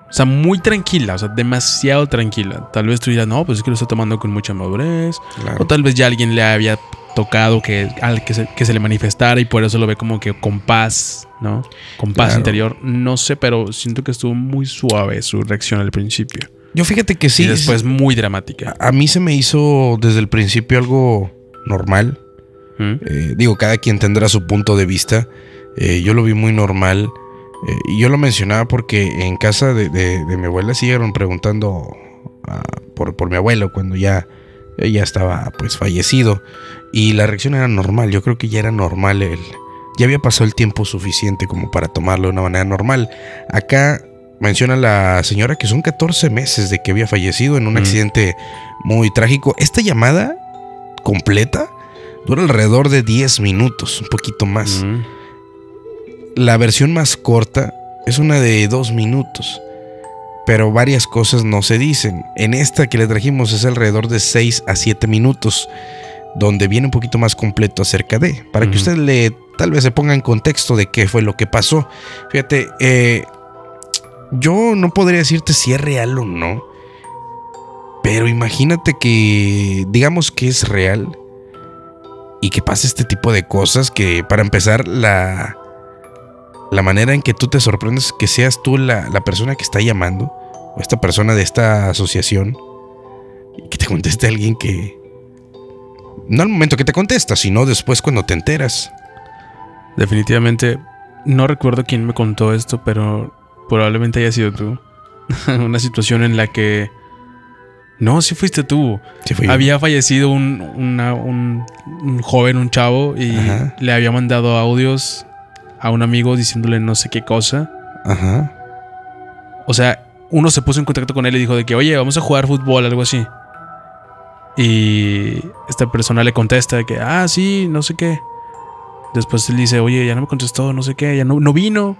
C: O sea, muy tranquila, o sea, demasiado tranquila. Tal vez tú dirás, no, pues es que lo está tomando con mucha madurez.
B: Claro.
C: O tal vez ya alguien le había tocado que, al que, se, que se le manifestara y por eso lo ve como que con paz, ¿no? Con paz
B: Claro.
C: interior. No sé, pero siento que estuvo muy suave su reacción al principio.
B: Yo fíjate que sí.
C: y después muy dramática.
B: a, a mí se me hizo desde el principio algo normal.
C: ¿Mm?
B: Eh, digo, cada quien tendrá su punto de vista. Eh, yo lo vi muy normal. Eh, y yo lo mencionaba porque en casa de, de- de mi abuela siguieron preguntando ah, por, por mi abuelo cuando ya, ya estaba pues fallecido. Y la reacción era normal. Yo creo que ya era normal el... Ya había pasado el tiempo suficiente como para tomarlo de una manera normal. Acá menciona la señora que son 14 meses de que había fallecido en un
C: Mm.
B: accidente muy trágico. Esta llamada completa dura alrededor de 10 minutos, un poquito más.
C: Mm.
B: La versión más corta es una de 2 minutos. Pero varias cosas no se dicen. En esta que le trajimos es alrededor de 6 a 7 minutos. Donde viene un poquito más completo acerca de. Para que usted le tal vez se ponga en contexto de qué fue lo que pasó. Fíjate, eh, yo no podría decirte si es real o no. Pero imagínate que, digamos que es real. Y que pase este tipo de cosas que para empezar la, la manera en que tú te sorprendes que seas tú la, la persona que está llamando, o esta persona de esta asociación, y que te conteste alguien que... No al momento que te contesta, sino después cuando te enteras.
C: Definitivamente, no recuerdo quién me contó esto, pero probablemente haya sido tú. Una situación en la que... No, sí fuiste tú.
B: Sí, fui yo.
C: Había fallecido un, una- un, un joven, un chavo, y
B: Ajá.
C: le había mandado audios a un amigo diciéndole no sé qué cosa.
B: Ajá.
C: O sea, uno se puso en contacto con él y dijo de que, oye, vamos a jugar fútbol, algo así. Y esta persona le contesta de que, ah, sí, no sé qué. Después él dice, oye, ya no me contestó, no sé qué, ya no, no vino.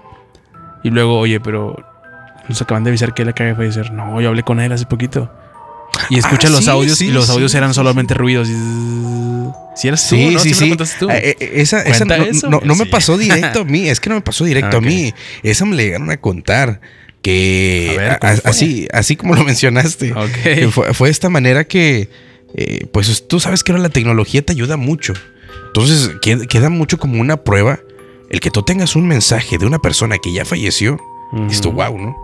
C: Y luego, oye, pero nos acaban de avisar que él acaba de fallecer. No, yo hablé con él hace poquito. Y escucha
B: Ah,
C: los
B: sí,
C: audios
B: sí,
C: y los
B: sí,
C: audios eran solamente ruidos. Si eres tú, ¿no?
B: sí, sí.
C: contaste tú.
B: Eh, eh, esa no,
C: eso,
B: no-
C: güey,
B: no me pasó directo a mí. Es que no me pasó directo
C: Ah,
B: a mí. Esa me le llegaron a contar. Que así, así como lo mencionaste. Fue, fue de esta manera que, eh, pues tú sabes que ahora la tecnología te ayuda mucho. Entonces queda, mucho como una prueba el que tú tengas un mensaje de una persona que ya falleció. Esto, wow, ¿no?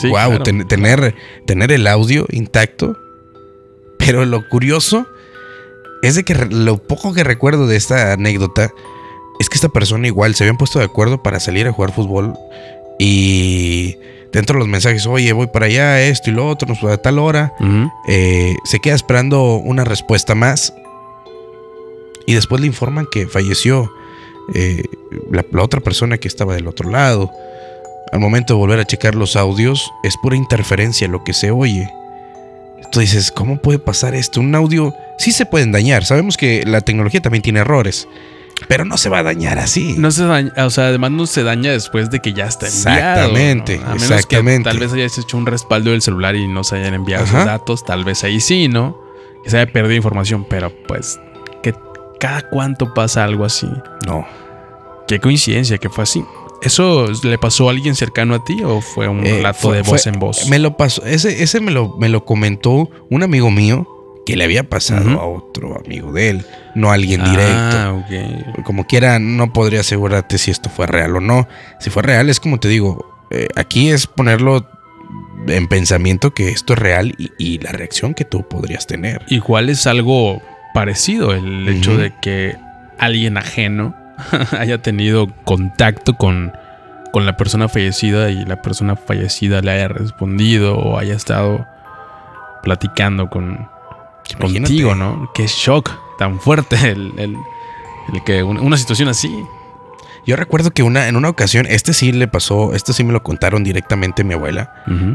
C: Sí,
B: wow,
C: claro.
B: ten- tener, tener el audio intacto. Pero lo curioso es de que lo poco que recuerdo de esta anécdota es que esta persona igual se habían puesto de acuerdo para salir a jugar fútbol y dentro de los mensajes, oye, voy para allá, esto y lo otro, nos a tal hora, eh, se queda esperando una respuesta más y después le informan que falleció eh, la, la otra persona que estaba del otro lado. Al momento de volver a checar los audios, es pura interferencia lo que se oye. Tú dices, ¿cómo puede pasar esto? Un audio sí se pueden dañar. Sabemos que la tecnología también tiene errores, pero no se va a dañar así.
C: No se daña, o sea, además no se daña después de que ya está enviado.
B: Exactamente,
C: ¿no? A menos
B: exactamente.
C: que tal vez hayas hecho un respaldo del celular y no se hayan enviado
B: Ajá.
C: esos datos, tal vez ahí sí, ¿no? Que se haya perdido información, pero pues que cada cuánto pasa algo así.
B: No.
C: Qué coincidencia que fue así. ¿Eso le pasó a alguien cercano a ti o fue un
B: Eh,
C: relato
B: fue-
C: de voz
B: fue-
C: en voz?
B: Me lo pasó, ese, ese me lo, me lo comentó un amigo mío que le había pasado a otro amigo de él, no a alguien
C: Ah,
B: directo. Como quiera, no podría asegurarte si esto fue real o no. Si fue real, es como te digo, eh, aquí es ponerlo en pensamiento que esto es real y, y la reacción que tú podrías tener.
C: Igual es algo parecido el hecho de que alguien ajeno haya tenido contacto con, con la persona fallecida y la persona fallecida le haya respondido o haya estado platicando con
B: Imagínate.
C: contigo, ¿no? Qué shock tan fuerte el, el- el que una, una situación así.
B: Yo recuerdo que una, en una ocasión, este sí le pasó, este sí me lo contaron directamente mi abuela.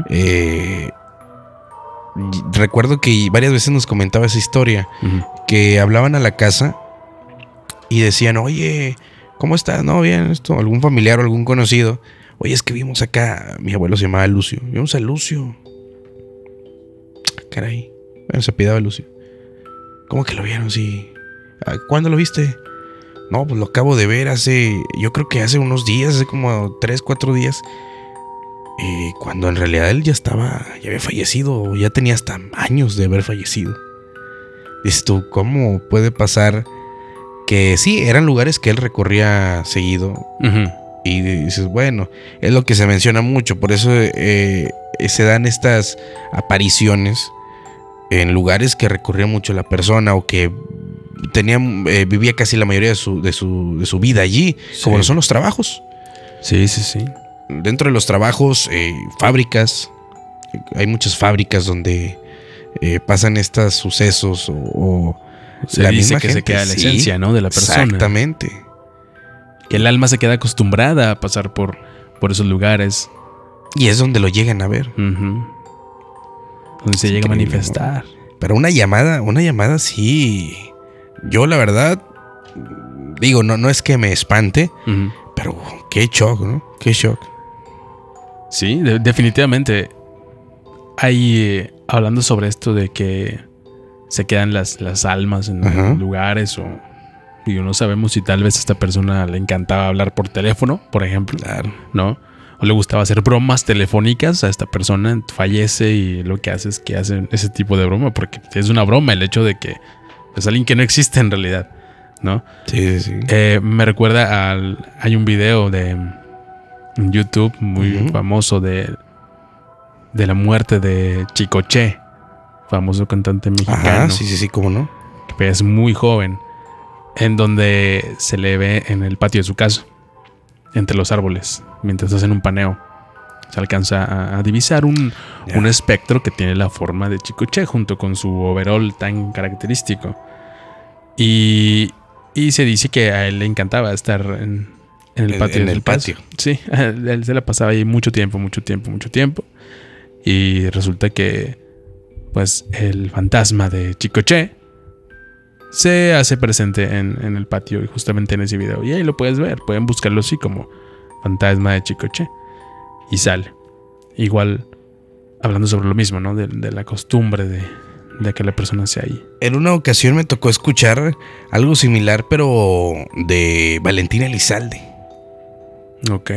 B: Eh, recuerdo que varias veces nos comentaba esa historia. que hablaban a la casa y decían, oye, ¿cómo estás? No, bien, esto, algún familiar o algún conocido. Oye, es que vimos acá, mi abuelo se llamaba Lucio. Vimos a Lucio. Ah, Caray. Bueno, se pidaba Lucio. ¿Cómo que lo vieron? Sí. "Ah, ¿Cuándo lo viste? No, pues lo acabo de ver hace, yo creo que hace unos días, hace como tres, cuatro días. Eh, cuando en realidad él ya estaba, ya había fallecido, ya tenía hasta años de haber fallecido. Dices tú, ¿cómo puede pasar que sí, eran lugares que él recorría seguido? Y dices, bueno, es lo que se menciona mucho, por eso eh, se dan estas apariciones en lugares que recorría mucho la persona o que tenía, eh, vivía casi la mayoría de su, de su, de su vida allí, como lo son los trabajos.
C: Sí, sí, sí.
B: Dentro de los trabajos, eh, fábricas, hay muchas fábricas donde eh, pasan estos sucesos o, o
C: Se
B: la
C: dice
B: misma
C: que se queda la
B: sí,
C: esencia, ¿no? De la persona.
B: Exactamente.
C: Que el alma se queda acostumbrada a pasar por, por esos lugares.
B: Y es donde lo llegan a ver.
C: Donde se
B: Es
C: llega a manifestar.
B: Pero una llamada, una llamada sí. Yo la verdad, digo, no, no es que me espante, pero qué shock, ¿no? Qué shock.
C: Sí, de- definitivamente. Hay, eh, hablando sobre esto de que se quedan las, las almas en
B: Ajá.
C: lugares o... Y no sabemos si tal vez a esta persona le encantaba hablar por teléfono, por ejemplo,
B: Claro.
C: ¿no? O le gustaba hacer bromas telefónicas a esta persona, fallece y lo que hace es que hacen ese tipo de broma, porque es una broma el hecho de que es alguien que no existe en realidad, ¿no?
B: Sí, sí.
C: Eh, me recuerda al. Hay un video de YouTube muy famoso de. De la muerte de Chicoche, famoso cantante mexicano,
B: Ajá, sí, sí, sí, cómo no.
C: que es muy joven, en donde se le ve en el patio de su casa, entre los árboles, mientras hacen un paneo. Se alcanza a, a divisar un, un espectro que tiene la forma de Chicoche junto con su overall tan característico. Y, y se dice que a él le encantaba estar en, en el patio.
B: en el patio.
C: Sí, él se la pasaba ahí mucho tiempo, mucho tiempo, mucho tiempo. Y resulta que, pues, el fantasma de Chicoche se hace presente en, en el patio y justamente en ese video. Y ahí lo puedes ver, pueden buscarlo así como fantasma de Chicoche. Y sale. Igual, hablando sobre lo mismo, ¿no? De, de la costumbre de, de que la persona sea ahí.
B: En una ocasión me tocó escuchar algo similar, pero de Valentina Elizalde.
C: Ok.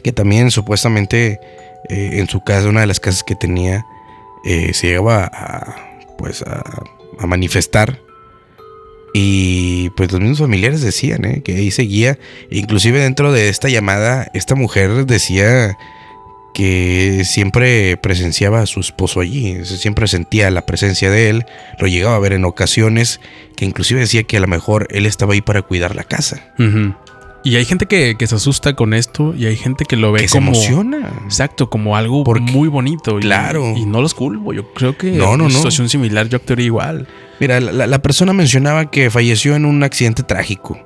B: Que también supuestamente eh, en su casa, una de las casas que tenía, eh, se llegaba a, pues a, a manifestar. Y pues los mismos familiares decían ¿eh? que ahí seguía. Inclusive dentro de esta llamada, esta mujer decía que siempre presenciaba a su esposo allí, siempre sentía la presencia de él, lo llegaba a ver en ocasiones, que inclusive decía que a lo mejor él estaba ahí para cuidar la casa.
C: Ujú. Y hay gente que, que se asusta con esto y hay gente que lo ve
B: Que se
C: como...
B: emociona.
C: Exacto, como algo
B: Porque-
C: muy bonito. y-
B: Claro.
C: Y, no los culpo. Yo creo que
B: No, no,
C: en una
B: no.
C: situación similar yo actuaría igual.
B: Mira, la, persona mencionaba que falleció en un accidente trágico.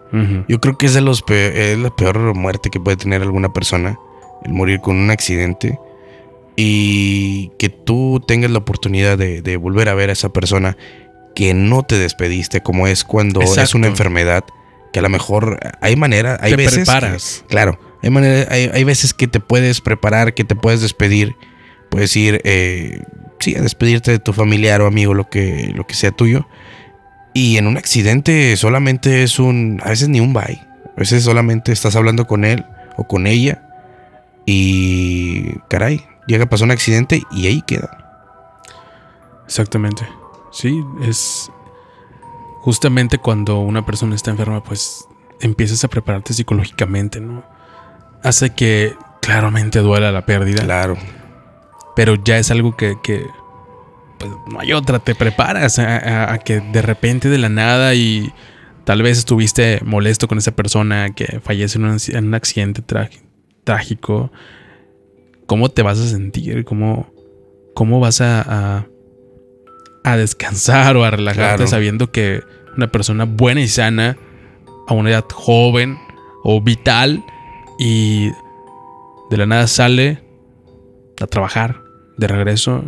B: Yo creo que es de los pe- es la peor muerte que puede tener alguna persona, el morir con un accidente. Y que tú tengas la oportunidad de, de volver a ver a esa persona que no te despediste, como es cuando es una enfermedad, que a lo mejor hay manera, hay
C: Te
B: veces. que-
C: preparas.
B: claro, hay, manera, hay, hay veces que te puedes preparar, que te puedes despedir, puedes ir, eh, sí, a despedirte de tu familiar o amigo, lo que, lo que sea tuyo. Y en un accidente solamente es un, a veces ni un bye, a veces solamente estás hablando con él o con ella y, caray, llega a pasar un accidente y ahí queda.
C: Exactamente. Sí, es justamente cuando una persona está enferma, pues empiezas a prepararte psicológicamente, ¿no? Hace que claramente duela la pérdida,
B: Claro,
C: pero ya es algo que, que, pues, no hay otra, te preparas a, a- a que de repente de la nada y tal vez estuviste molesto con esa persona que fallece en un, en un accidente trá- trágico. ¿Cómo te vas a sentir? ¿Cómo, cómo vas a, a, a descansar o a relajarte
B: Claro.
C: sabiendo que una persona buena y sana a una edad joven o vital y de la nada sale a trabajar de regreso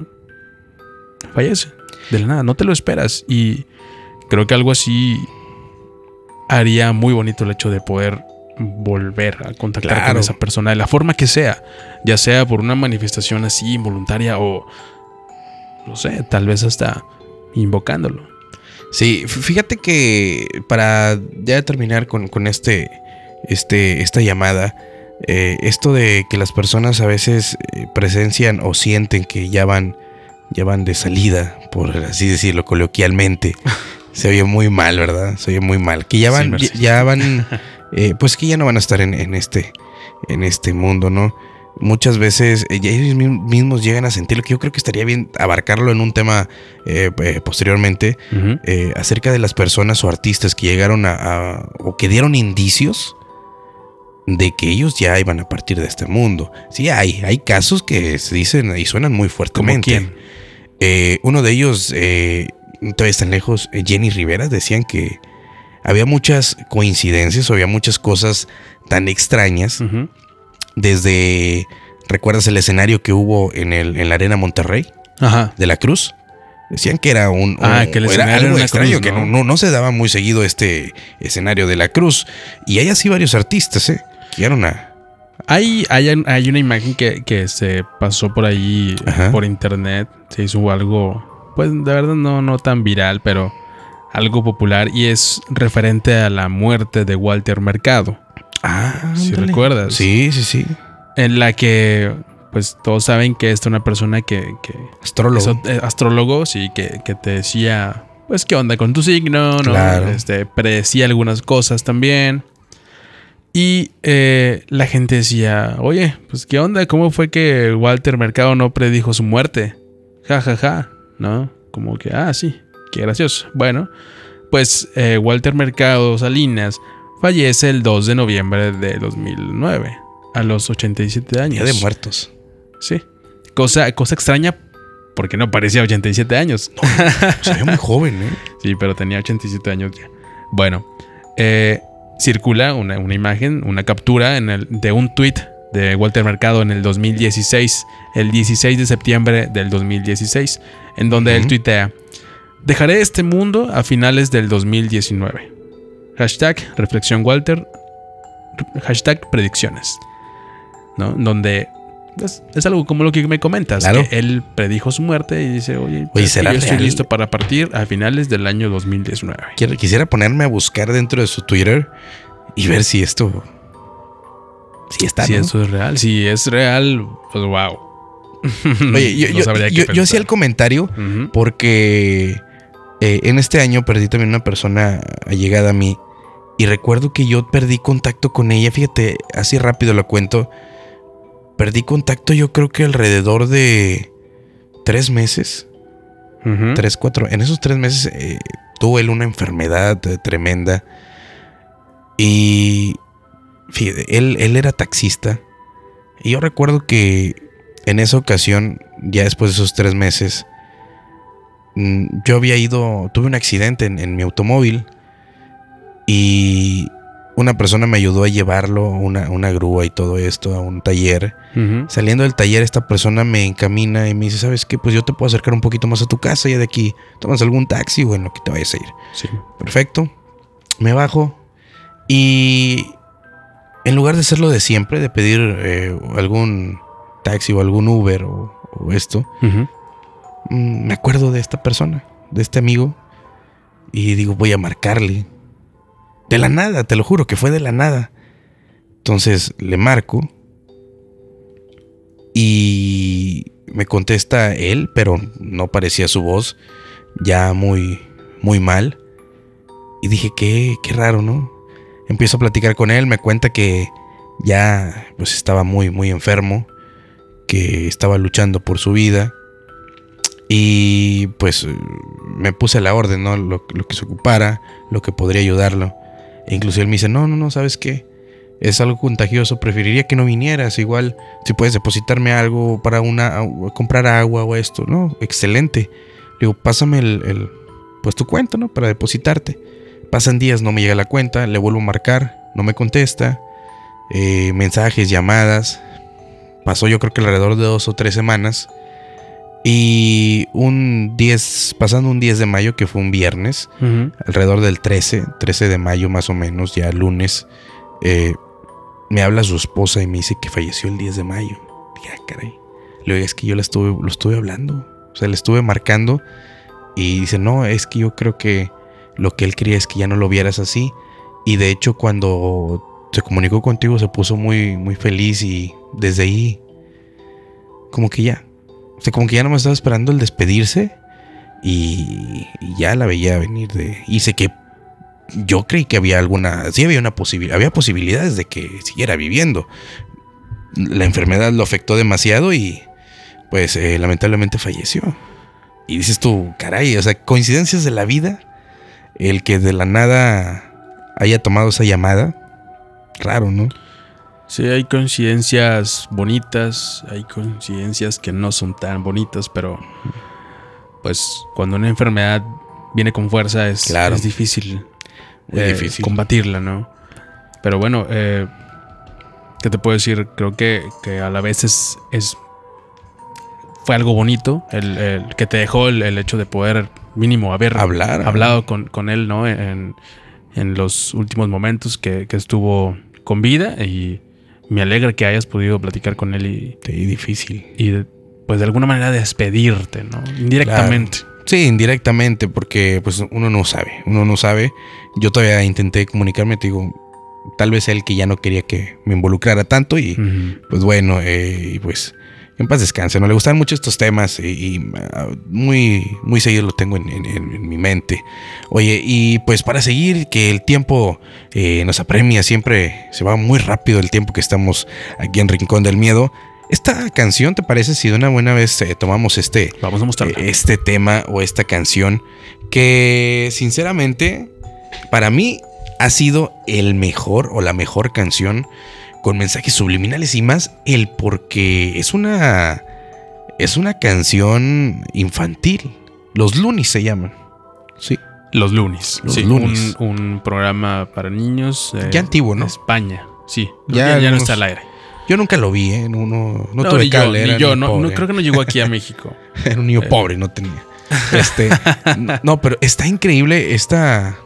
C: fallece de la nada no te lo esperas y creo que algo así haría muy bonito el hecho de poder volver a contactar con
B: Claro.
C: esa persona de la forma que sea ya sea por una manifestación así involuntaria o no sé tal vez hasta invocándolo
B: Sí, fíjate que para ya terminar con, con este, este, esta llamada, eh, esto de que las personas a veces eh, presencian o sienten que ya van, ya van de salida, por así decirlo coloquialmente, se oye muy mal, ¿verdad? Se oye muy mal. Que ya van, ya van, eh, pues que ya no van a estar en, en este, en este mundo, ¿no? Muchas veces eh, ellos mi- mismos llegan a sentir lo que yo creo que estaría bien abarcarlo en un tema eh, eh, posteriormente eh, acerca de las personas o artistas que llegaron a, a- o que dieron indicios de que ellos ya iban a partir de este mundo. Sí, hay, hay casos que se dicen y suenan muy
C: ¿Como
B: fuertemente.
C: quién?
B: Eh, uno de ellos, todavía están lejos, Jenny Rivera, decían que había muchas coincidencias o había muchas cosas tan extrañas. Desde, ¿recuerdas el escenario que hubo en, el, en la Arena Monterrey?
C: Ajá.
B: de la Cruz. Decían que era un,
C: Ah,
B: un-
C: que el
B: era algo extraño,
C: cruz,
B: que
C: ¿no?
B: no, no, no se daba muy seguido este escenario de la Cruz. Y hay así varios artistas, ¿eh? Que eran una...
C: Hay, hay, hay una imagen que, que se pasó por ahí
B: Ajá.
C: por internet. Se hizo algo, pues de verdad no, no tan viral, pero algo popular. Y es referente a la muerte de Walter Mercado.
B: Ah,
C: Si recuerdas.
B: Sí, sí, sí.
C: En la que, pues todos saben que esta es una persona que, que
B: Astrólogo.
C: Eh, astrólogo, sí, que, que te decía, pues, qué onda con tu signo, ¿no?
B: Claro.
C: Este, predecía algunas cosas también. Y eh, la gente decía, oye, pues, qué onda, ¿cómo fue que Walter Mercado no predijo su muerte? Ja, ja, ja, ¿no? Como que, ah, sí, qué gracioso. Bueno, pues eh, Walter Mercado Salinas fallece el 2 de noviembre de 2009, a los 87 años.
B: Día de muertos.
C: Sí. Cosa, cosa extraña porque no parecía 87 años.
B: Se ve muy joven, ¿eh?
C: Sí, pero tenía 87 años ya. Bueno, eh, circula una, una imagen, una captura en el, de un tweet de Walter Mercado en el 2016, el 16 de septiembre del 2016, en donde él tuitea, dejaré este mundo a finales del 2019. Hashtag reflexión Walter, hashtag predicciones. ¿No? Donde es, es algo como lo que me comentas.
B: Claro.
C: Que él predijo su muerte y dice, oye,
B: Oye,
C: es que
B: ¿será
C: yo estoy listo para partir a finales del año 2019.
B: Quiero- quisiera ponerme a buscar dentro de su Twitter y ver si esto. Si está.
C: si
B: ¿no?
C: eso es real. Si es real, pues wow.
B: Oye, yo,
C: No
B: yo, yo- yo hacía el comentario porque eh, en este año perdí también una persona allegada a mí y recuerdo que yo perdí contacto con ella, fíjate, así rápido lo cuento, perdí contacto yo creo que alrededor de tres meses, tres, cuatro, en esos tres meses eh, tuvo él una enfermedad eh, tremenda. Y fíjate, él, él era taxista. Y yo recuerdo que en esa ocasión, ya después de esos tres meses, mm, yo había ido, tuve un accidente en, en mi automóvil y una persona me ayudó a llevarlo, una, una grúa y todo esto, a un taller. Saliendo del taller, esta persona me encamina y me dice, ¿sabes qué? Pues yo te puedo acercar un poquito más a tu casa y de aquí tomas algún taxi o en lo que te vayas a ir.
C: Sí.
B: Perfecto. Me bajo y en lugar de hacerlo de siempre, de pedir eh, algún taxi o algún Uber o, o esto, mm, me acuerdo de esta persona, de este amigo, y digo, voy a marcarle. De la nada, te lo juro que fue de la nada. Entonces le marco y me contesta él, pero no parecía su voz, ya muy, muy mal. Y dije, qué, qué raro, ¿no? Empiezo a platicar con él, me cuenta que ya pues estaba muy, muy enfermo, que estaba luchando por su vida. Y pues me puse la orden, ¿no? Lo que se ocupara, lo que podría ayudarlo. E incluso él me dice, no, no, no, ¿sabes qué? Es algo contagioso, preferiría que no vinieras. Igual, si puedes depositarme algo para una, comprar agua o esto, ¿no? Excelente. Le digo, pásame el, el, pues tu cuenta, ¿no? Para depositarte. Pasan días, no me llega la cuenta, le vuelvo a marcar, no me contesta. Eh, mensajes, llamadas. Pasó yo creo que alrededor de dos o tres semanas. Y un 10, pasando un 10 de mayo, que fue un viernes, alrededor del 13, 13 de mayo más o menos, ya lunes, eh, me habla su esposa y me dice que falleció el 10 de mayo. Dije, ah, caray. Le digo, es que yo la estuve, lo estuve hablando, o sea, le estuve marcando y dice, no, es que yo creo que lo que él quería es que ya no lo vieras así. Y de hecho cuando se comunicó contigo se puso muy, muy feliz y desde ahí, como que ya, o sea, como que ya no me estaba esperando el despedirse y, y ya la veía venir de... Y sé que yo creí que había alguna, sí había una posibilidad, había posibilidades de que siguiera viviendo. La enfermedad lo afectó demasiado y pues eh, lamentablemente falleció. Y dices tú, caray, o sea, coincidencias de la vida, el que de la nada haya tomado esa llamada, raro, ¿no?
C: Sí, hay coincidencias bonitas, hay coincidencias que no son tan bonitas, pero pues cuando una enfermedad viene con fuerza es,
B: Claro.
C: es difícil,
B: Muy
C: eh,
B: difícil.
C: combatirla, ¿no? Pero bueno, eh, ¿qué te puedo decir? Creo que, que a la vez es, es fue algo bonito el, el que te dejó el, el hecho de poder mínimo haber
B: Hablar.
C: hablado con, con él, ¿no? En, en los últimos momentos que, que estuvo con vida y me alegra que hayas podido platicar con él y,
B: Sí, difícil.
C: y de- pues de alguna manera despedirte, ¿no? Indirectamente.
B: Sí, indirectamente, porque pues uno no sabe, uno no sabe. Yo todavía intenté comunicarme, te digo, tal vez él que ya no quería que me involucrara tanto y pues bueno, eh, y pues en paz descanse. No le gustan mucho estos temas y, y, ah, muy, muy seguido lo tengo en, en- en- en mi mente. Oye, y pues para seguir, que el tiempo eh, nos apremia, siempre se va muy rápido el tiempo que estamos aquí en Rincón del Miedo. Esta canción, ¿te parece si de una buena vez eh, tomamos este,
C: Vamos a
B: eh, este tema o esta canción que sinceramente para mí ha sido el mejor o la mejor canción con mensajes subliminales y más el porque es una es una canción infantil. Los Lunis se llaman. Sí.
C: Los lunes.
B: Los
C: sí,
B: Lunis.
C: Un, un programa para niños. eh,
B: Ya antiguo, ¿no?
C: España. Sí.
B: Ya
C: Ya, ya, no está al aire.
B: Yo nunca lo vi, ¿eh? No, no, no, tuve
C: ni yo,
B: cable.
C: ni
B: era
C: yo. No, no, creo que no llegó aquí a México.
B: Era un niño
C: Eh.
B: pobre, no tenía. Este, no, pero está increíble esta,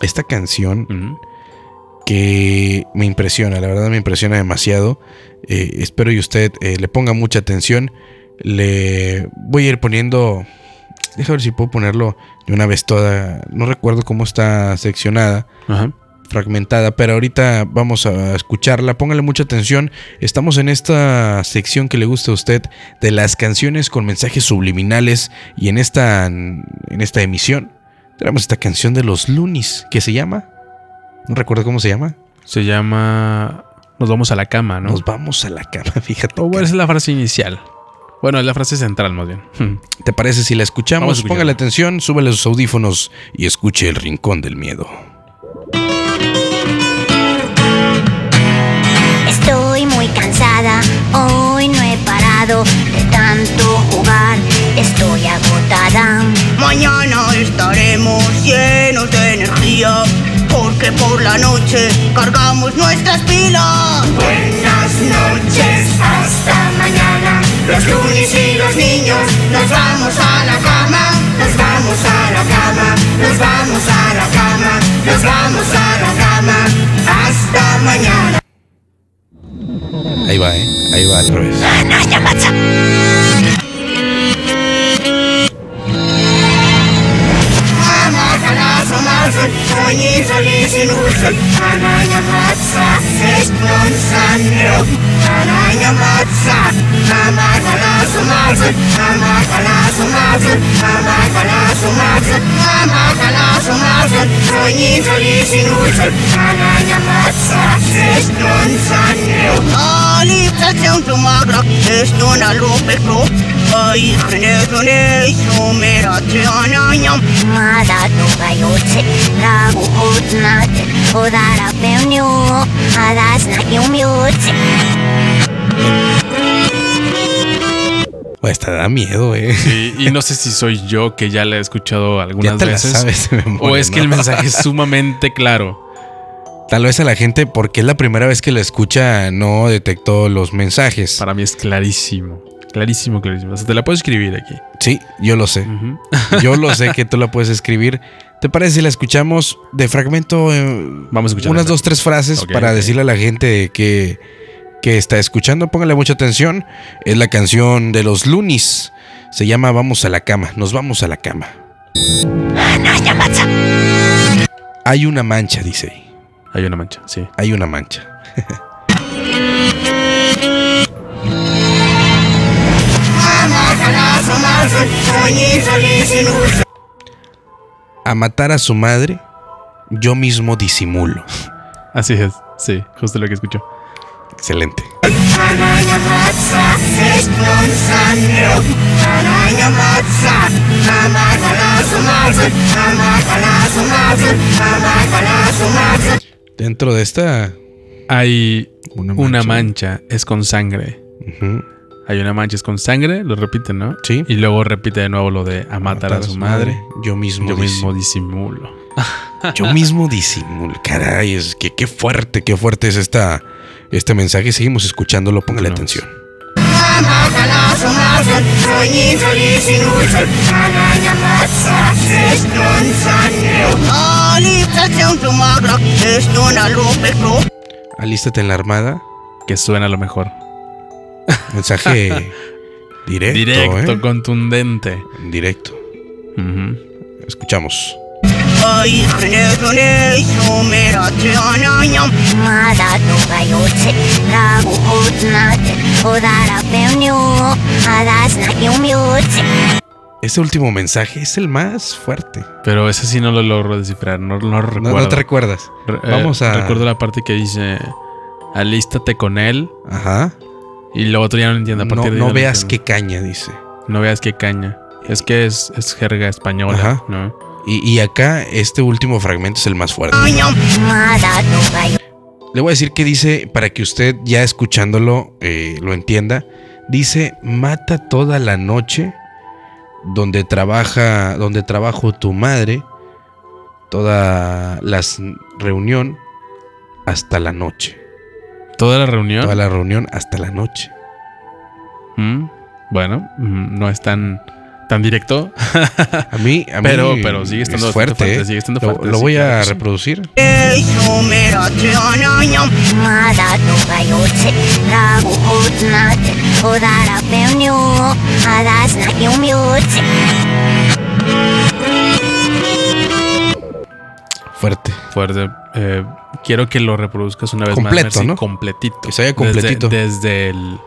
B: esta canción
C: Ujú.
B: Que me impresiona, la verdad me impresiona demasiado. Eh, espero y usted eh, le ponga mucha atención. Le voy a ir poniendo, déjame ver si puedo ponerlo de una vez toda. No recuerdo cómo está seccionada
C: Ajá.
B: fragmentada, pero ahorita vamos a escucharla. Póngale mucha atención. Estamos en esta sección que le gusta a usted de las canciones con mensajes subliminales y en esta en esta emisión tenemos esta canción de los Lunis que se llama no recuerdo cómo se llama.
C: Se llama Nos vamos a la cama, ¿no?
B: Nos vamos a la cama, fíjate.
C: O
B: que-
C: esa es la frase inicial. Bueno, es la frase central más bien.
B: ¿Te parece si la escuchamos? Póngale atención, súbele sus audífonos y escuche el rincón del miedo.
H: Estoy muy cansada, hoy no he parado de tanto jugar, estoy agotada.
I: Mañana estaremos llenos de energía, porque por la noche cargamos nuestras pilas. Buenas noches, hasta mañana. Los lunes y los niños, nos vamos a la cama, nos vamos a la cama, nos vamos a la cama, nos vamos a la cama, hasta mañana.
B: Ahí va, ¿eh? Ahí va al revés.
I: Azok annyi felé sinultak,
H: Hámány a hátszázszés, non szánnyok Odara pełniło, a las na nią.
B: Esta da miedo, ¿eh?
C: Sí, y no sé si soy yo que ya la he escuchado algunas
B: Ya te la
C: veces.
B: sabes de memoria,
C: o es que el mensaje es sumamente claro.
B: Tal vez a la gente, porque es la primera vez que la escucha, no detectó los mensajes.
C: Para mí es clarísimo. Clarísimo, clarísimo. O sea, te la puedo escribir aquí.
B: Sí, yo lo sé. Yo lo sé que tú la puedes escribir. ¿Te parece si la escuchamos de fragmento? eh,
C: Vamos a escuchar.
B: unas dos, tres frases para decirle a la gente que, que está escuchando. Póngale mucha atención. Es la canción de los Lunis. Se llama Vamos a la cama. Nos vamos a la cama. Hay una mancha, dice. ahí.
C: Hay una mancha, sí.
B: Hay una mancha. A matar a su madre, yo mismo disimulo.
C: Así es. Sí, justo lo que escucho.
B: Excelente. Dentro de esta.
C: Hay
B: Una
C: una
B: mancha.
C: es con sangre. Hay una mancha, es con sangre, lo repite, ¿no?
B: Sí.
C: Y luego repite de nuevo lo de a matar a su madre.
B: Yo mismo
C: Yo mismo
B: disimulo.
C: disimulo.
B: Yo mismo disimulo. Caray, es que qué fuerte, qué fuerte es esta, este mensaje. Seguimos escuchándolo. Póngale
C: Continuamos.
B: atención. Alístate en la armada.
C: Que suena lo mejor.
B: Mensaje directo.
C: Directo,
B: ¿eh?
C: contundente.
B: Directo. Escuchamos. Este último mensaje es el más fuerte.
C: Pero ese sí no lo logro descifrar, no, no lo
B: No,
C: recuerdo.
B: no te recuerdas.
C: Re- eh,
B: Vamos a-
C: Recuerdo la parte que dice: Alístate con él.
B: Ajá.
C: Y lo otro ya no entiendo. A
B: No,
C: de
B: veas qué caña, dice.
C: No veas qué caña. Es que es, es jerga española,
B: Ajá.
C: ¿no?
B: Y, y acá este último fragmento es el más fuerte. Le voy a decir que dice, para que usted ya escuchándolo eh, lo entienda, dice, mata toda la noche donde trabaja, donde trabajo tu madre, toda la reunión hasta la noche.
C: Toda la reunión.
B: Toda la reunión hasta la noche.
C: Mm, Bueno, mm, no es tan tan directo.
B: A mí, a mí
C: Pero- pero sigue estando
B: es fuerte.
C: fuerte,
B: ¿eh?
C: sigue estando
B: Lo-
C: fuerte,
B: Lo, voy a
C: sí.
B: reproducir. Fuerte.
C: Fuerte. Eh, quiero que lo reproduzcas una vez
B: Completo,
C: más. Mercy,
B: ¿no?
C: Completito.
B: Que se
C: Desde-
B: completito.
C: Desde, el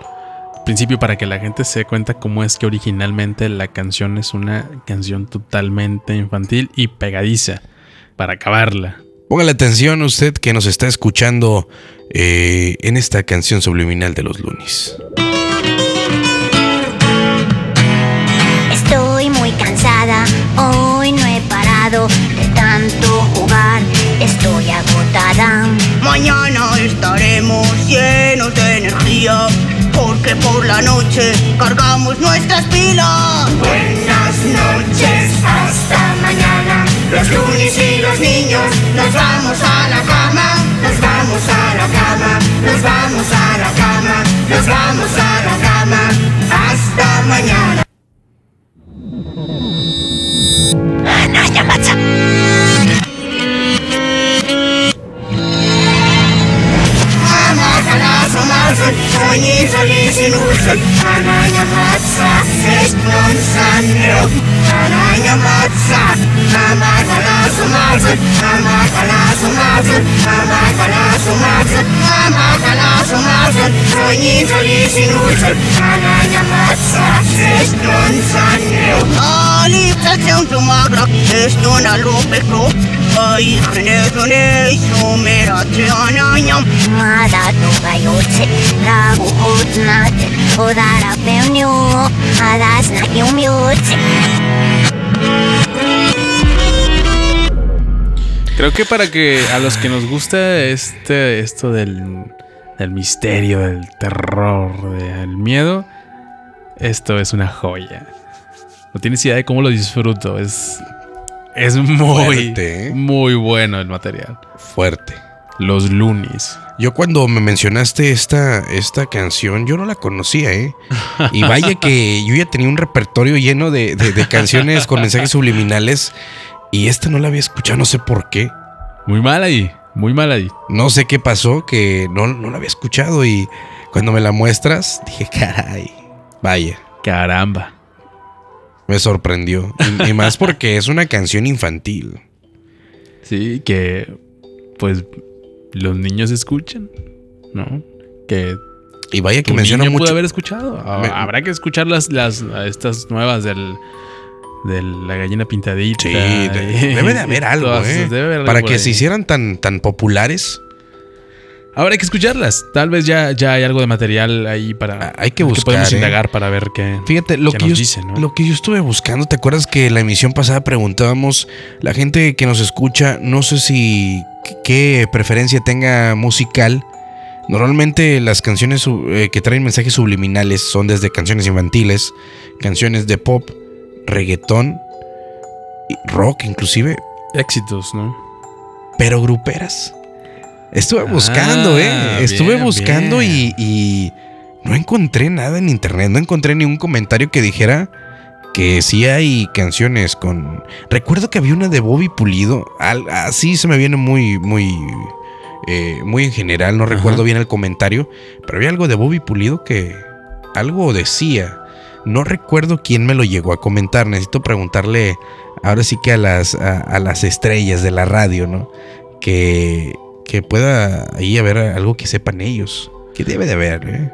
C: principio para que la gente se dé cuenta cómo es que originalmente la canción es una canción totalmente infantil y pegadiza para acabarla.
B: Póngale atención usted que nos está escuchando eh, en esta canción subliminal de los Lunis.
H: Estoy muy cansada, hoy no he parado
I: Mañana estaremos llenos de energía porque por la noche cargamos nuestras pilas. Buenas noches, hasta mañana. Los lunes y los niños nos vamos a la cama, nos vamos a la cama, nos vamos a la cama, nos vamos a la cama. Hasta mañana. Straße,
H: vor jeder lesen Oh, lieb, das Junge, du
C: Creo que para que a los que nos gusta este, esto del, del misterio, del terror, del miedo, esto es una joya. No tienes idea de cómo lo disfruto. Es, es muy,
B: Fuerte, ¿eh?
C: muy bueno el material.
B: Fuerte.
C: Los lunis.
B: Yo cuando me mencionaste esta, esta canción, yo no la conocía, ¿eh? Y vaya que yo ya tenía un repertorio lleno de, de- de canciones con mensajes subliminales y esta no la había escuchado, no sé por qué.
C: Muy mal ahí, muy mal ahí.
B: No sé qué pasó, que no, no la había escuchado y cuando me la muestras dije, caray, vaya,
C: Caramba.
B: Me sorprendió. Y, y más porque es una canción infantil.
C: Sí, que pues los niños escuchan, ¿no? Que
B: Y vaya que menciona
C: niño pudo
B: mucho.
C: haber escuchado. Ah,
B: Me-
C: Habrá que escuchar las, las estas nuevas del de la gallina pintadita.
B: Sí,
C: y-
B: debe de haber algo, ¿eh? Para que se hicieran tan, tan populares,
C: Habrá que escucharlas. Tal vez ya, ya hay algo de material ahí para.
B: Ah, hay que buscar,
C: podemos
B: ¿eh?
C: indagar para ver qué.
B: Fíjate, lo
C: ¿Qué
B: que,
C: nos
B: yo,
C: dice, no?
B: lo que yo estuve buscando, ¿te acuerdas que la emisión pasada preguntábamos, la gente que nos escucha, no sé si qué preferencia tenga musical? Normalmente las canciones eh, que traen mensajes subliminales son desde canciones infantiles, canciones de pop, reggaetón, rock inclusive,
C: Éxitos, ¿no?
B: pero gruperas. Estuve buscando,
C: Ah,
B: ¿eh? Estuve
C: bien,
B: buscando
C: bien.
B: Y, y no encontré nada en internet, no encontré ningún comentario que dijera que sí hay canciones con... Recuerdo que había una de Bobby Pulido, al- así se me viene muy, muy, eh, muy en general, no recuerdo bien el comentario, pero había algo de Bobby Pulido que algo decía. No recuerdo quién me lo llegó a comentar, necesito preguntarle ahora sí que a las, a, a las estrellas de la radio, ¿no? Que, que pueda ahí haber algo que sepan ellos. Que debe de haber, ¿eh?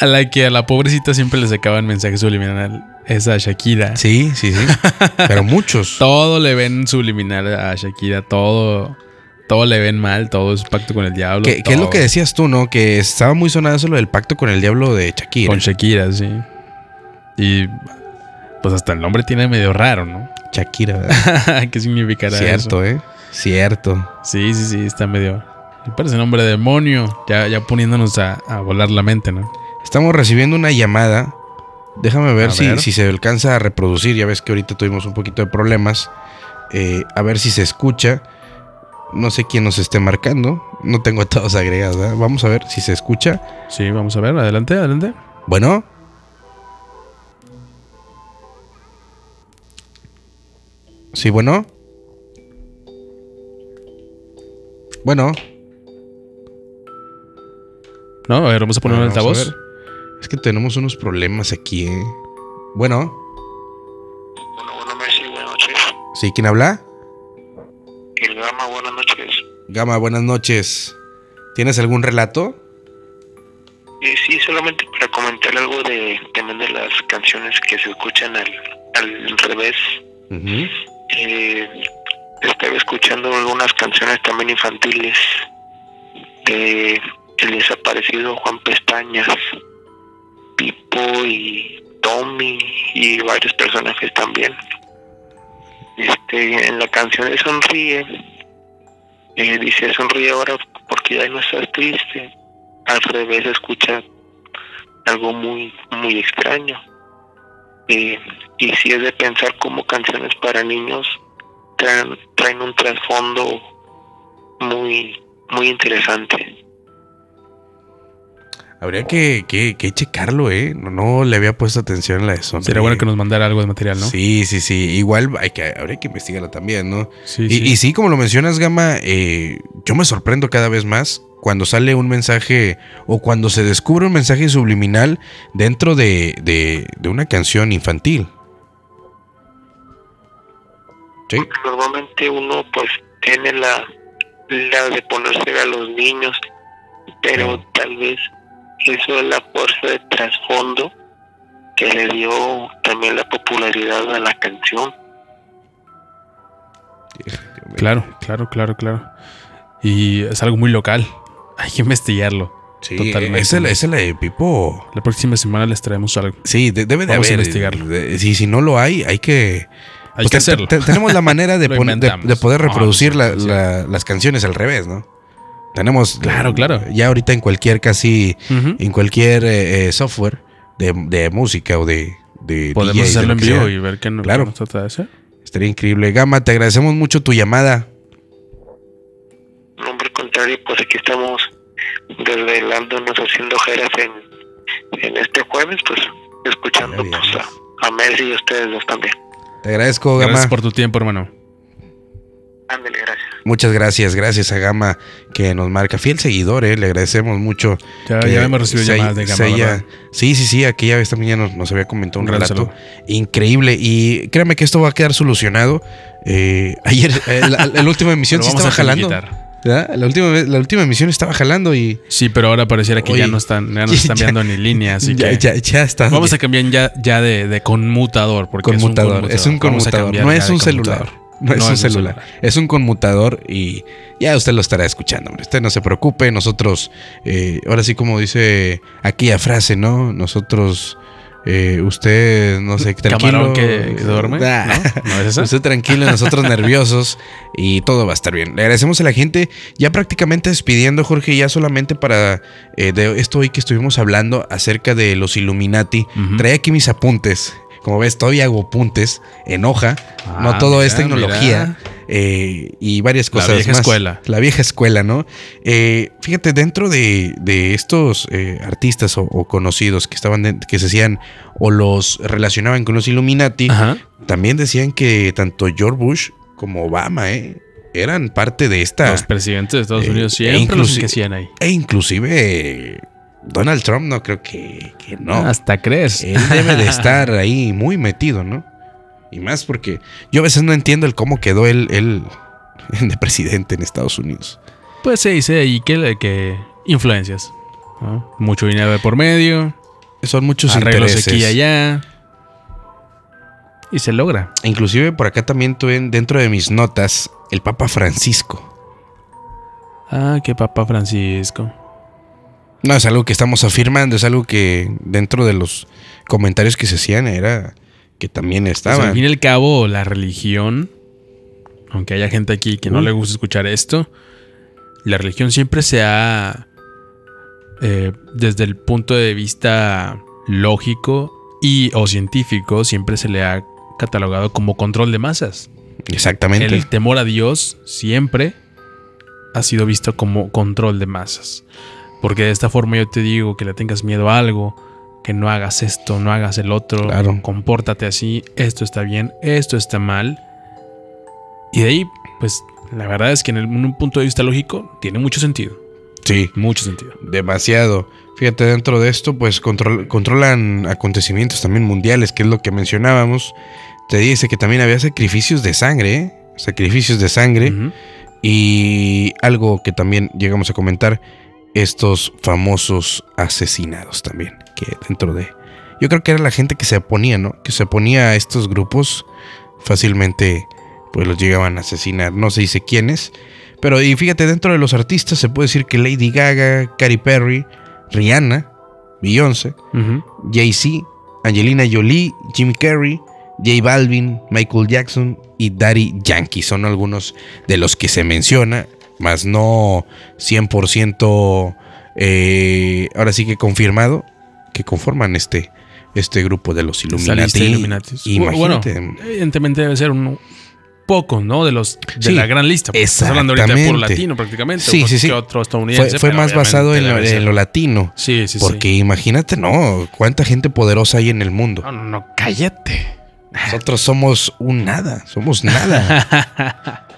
C: A la que a la pobrecita siempre le sacaban mensajes subliminal. Es a Shakira.
B: Sí, sí, sí. Pero muchos.
C: Todo le ven subliminal a Shakira. Todo. Todo le ven mal. Todo es pacto con el diablo.
B: Que es lo que decías tú, ¿no? Que estaba muy sonado eso lo del pacto con el diablo de Shakira.
C: Con Shakira, sí. Y. Pues hasta el nombre tiene medio raro, ¿no?
B: Shakira, ¿verdad?
C: ¿Qué significará
B: Cierto,
C: eso?
B: ¿eh? Cierto.
C: Sí, sí, sí, está medio. Me parece nombre de demonio. Ya, ya poniéndonos a, a volar la mente, ¿no?
B: Estamos recibiendo una llamada. Déjame ver, si,
C: ver.
B: si se alcanza a reproducir. Ya ves que ahorita tuvimos un poquito de problemas. Eh, a ver si se escucha. No sé quién nos esté marcando. No tengo a todos agregados. ¿verdad? Vamos a ver si se escucha.
C: Sí, vamos a ver. Adelante, adelante.
B: Bueno. Sí, bueno. Bueno.
C: No, a ver, vamos a poner un altavoz.
B: ver. Es que tenemos unos problemas aquí, ¿eh? Bueno. Sí, ¿quién habla?
J: El Gama, buenas noches.
B: Gama, buenas noches. ¿Tienes algún relato?
J: Eh, sí, solamente para comentar algo de también de las canciones que se escuchan al, al revés.
B: Ujú.
J: Eh, estaba escuchando algunas canciones también infantiles de el desaparecido Juan Pestañas, Pipo y Tommy y varios personajes también. Este, en la canción de Sonríe, eh, dice sonríe ahora porque ya no estás triste. Al revés escucha algo muy, muy extraño. Eh, y si es de pensar como canciones para niños traen, traen un trasfondo muy, muy interesante.
B: Habría que, que- que checarlo, ¿eh? No, no le había puesto atención en la de.
C: Sería bueno que nos mandara algo de material, ¿no?
B: Sí, sí, sí. Igual hay que, habría que investigarlo también, ¿no?
C: Sí,
B: y,
C: sí.
B: y sí, como lo mencionas, Gama, eh, yo me sorprendo cada vez más cuando sale un mensaje o cuando se descubre un mensaje subliminal dentro de, de- de una canción infantil. Sí.
J: Normalmente uno pues tiene la, la de ponerse a los niños, pero tal vez eso es la fuerza de trasfondo que le dio también la popularidad a la canción.
C: Claro, claro, claro, claro. Y es algo muy local. Hay que investigarlo.
B: Sí,
C: Totalmente.
B: esa, es la de Pipo.
C: La próxima semana les traemos algo.
B: Sí, de- debe de
C: Vamos a investigarlo.
B: de- si, si no lo hay, hay que.
C: Hay
B: pues
C: que
B: te-
C: hacerlo.
B: te- tenemos la manera de,
C: Lo
B: pon- de- poder reproducir la-
C: sé,
B: la- las canciones al revés, ¿no? Tenemos.
C: Claro, claro.
B: Ya ahorita en cualquier casi. En cualquier eh, eh, software de, de música o de. de
C: Podemos
B: DJs,
C: hacerlo
B: lo
C: en vivo
B: sea.
C: y ver qué nos,
B: Claro.
C: nos trata de hacer.
B: Estaría increíble. Gama, te agradecemos mucho tu llamada.
J: No, por contrario, pues aquí estamos desvelándonos haciendo jeras en, en este jueves, pues escuchando pues, a, a Messi y a ustedes dos también.
B: Te agradezco, Gama.
C: Gracias por tu tiempo, hermano.
J: Ándale, gracias.
B: Muchas gracias, gracias a Gama que nos marca. Fiel seguidor, eh, le agradecemos mucho.
C: Ya-
B: que
C: ya hemos recibido llamadas de Gama.
B: Sí, sí, sí, aquella vez también ya nos, nos había comentado un, relato increíble. Y créame que esto va a quedar solucionado. Eh, ayer, la, la última emisión
C: Lo
B: sí estaba jalando. ¿Verdad? La última, vez- la última emisión estaba jalando y.
C: Sí, pero ahora pareciera que
B: Oye,
C: ya no están, ya no están
B: ya-
C: viendo ni línea, así
B: ya,
C: que
B: ya, ya está.
C: vamos a cambiar ya, ya de, de conmutador, porque
B: conmutador.
C: es un conmutador.
B: Es un No es un celular. No, es un celular. Es un conmutador y ya usted lo estará escuchando. hombre. Usted no se preocupe. Nosotros, eh, ahora sí, como dice aquella frase, ¿no? Nosotros, eh, usted, no sé, tranquilo.
C: Camarón que- que duerme,
B: Ah,
C: ¿no? ¿No es esa?
B: Usted tranquilo, nosotros nerviosos y todo va a estar bien. Le agradecemos a la gente. Ya prácticamente despidiendo, Jorge, ya solamente para eh, de esto hoy que estuvimos hablando acerca de los Illuminati. Trae aquí mis apuntes. Como ves, todavía hago apuntes en hoja.
C: Ah,
B: no todo es tecnología.
C: mira.
B: Eh, y varias
C: La
B: cosas
C: vieja
B: más.
C: escuela.
B: La vieja escuela, ¿no? Eh, fíjate, dentro de, de estos eh, artistas o, o conocidos que estaban de- que se hacían o los relacionaban con los Illuminati, también decían que tanto George Bush como Obama, ¿eh? eran parte de esta.
C: Los presidentes de Estados
B: Eh,
C: Unidos
B: e
C: siempre los enquecían ahí.
B: E inclusive Donald Trump no creo que, que no.
C: Hasta crees.
B: Él debe de estar ahí muy metido, ¿no? Y más porque yo a veces no entiendo el cómo quedó él, él de presidente en Estados Unidos.
C: Pues se dice ahí que, que influencias. ¿no? Mucho dinero de por medio.
B: Son muchos
C: arreglos
B: intereses.
C: aquí y allá. Y se logra.
B: Inclusive por acá también tuve dentro de mis notas el Papa Francisco.
C: Ah, qué Papa Francisco.
B: No es algo que estamos afirmando, es algo que dentro de los comentarios que se hacían era que también
C: Pues,
B: estaba.
C: al fin y al cabo, la religión, aunque haya gente aquí que no le gusta escuchar esto, la religión siempre se ha, eh, desde el punto de vista lógico y o científico, siempre se le ha catalogado como control de masas.
B: Exactamente.
C: El temor a Dios siempre ha sido visto como control de masas. Porque de esta forma yo te digo que le tengas miedo a algo, que no hagas esto, no hagas el otro, compórtate así, esto está bien, esto está mal. Y de ahí, pues, la verdad es que en, el- en un punto de vista lógico, tiene mucho sentido.
B: Sí,
C: Mucho sentido.
B: demasiado. Fíjate, dentro de esto, pues control- controlan acontecimientos también mundiales, que es lo que mencionábamos. Te dice que también había sacrificios de sangre, ¿eh? Sacrificios de sangre. Y algo que también llegamos a comentar, estos famosos asesinados también, que dentro de... Yo creo que era la gente que se oponía, ¿no? Que se oponía a estos grupos, fácilmente pues los llegaban a asesinar. No se dice quiénes, pero y fíjate, dentro de los artistas se puede decir que Lady Gaga, Katy Perry, Rihanna, Beyoncé. Jay-Z, Angelina Jolie, Jimmy Carrey, J Balvin, Michael Jackson y Daddy Yankee son algunos de los que se menciona, más no 100% eh, ahora sí que confirmado que conforman este, este grupo de los Illuminati.
C: de Illuminatis.
B: Imagínate.
C: Bueno, evidentemente debe ser un poco, ¿no? De los de
B: Sí,
C: la gran lista. Estás hablando ahorita de puro latino prácticamente.
B: Sí, sí, sí.
C: que otro estadounidense.
B: fue más basado en lo latino.
C: Sí, sí, sí.
B: Porque imagínate, no, cuánta gente poderosa hay en el mundo.
C: No, no, no, cállate.
B: Nosotros somos un nada, somos nada.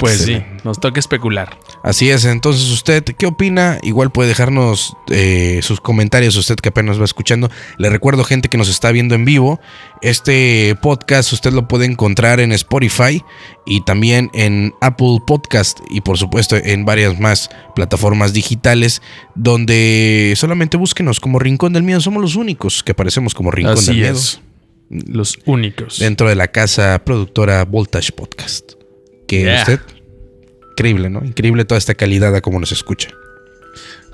C: Pues
B: Sí.
C: sí, nos toca especular.
B: Así es, entonces usted, ¿qué opina? Igual puede dejarnos eh, sus comentarios, usted que apenas va escuchando. Le recuerdo, gente que nos está viendo en vivo, este podcast usted lo puede encontrar en Spotify y también en Apple Podcast y por supuesto en varias más plataformas digitales donde solamente búsquenos como Rincón del Miedo. Somos los únicos que aparecemos como Rincón del
C: Así
B: Miedo
C: es. Los únicos.
B: dentro de la casa productora Voltage Podcast. Que
C: Yeah.
B: usted, increíble, ¿no? Increíble toda esta calidad a cómo nos escucha.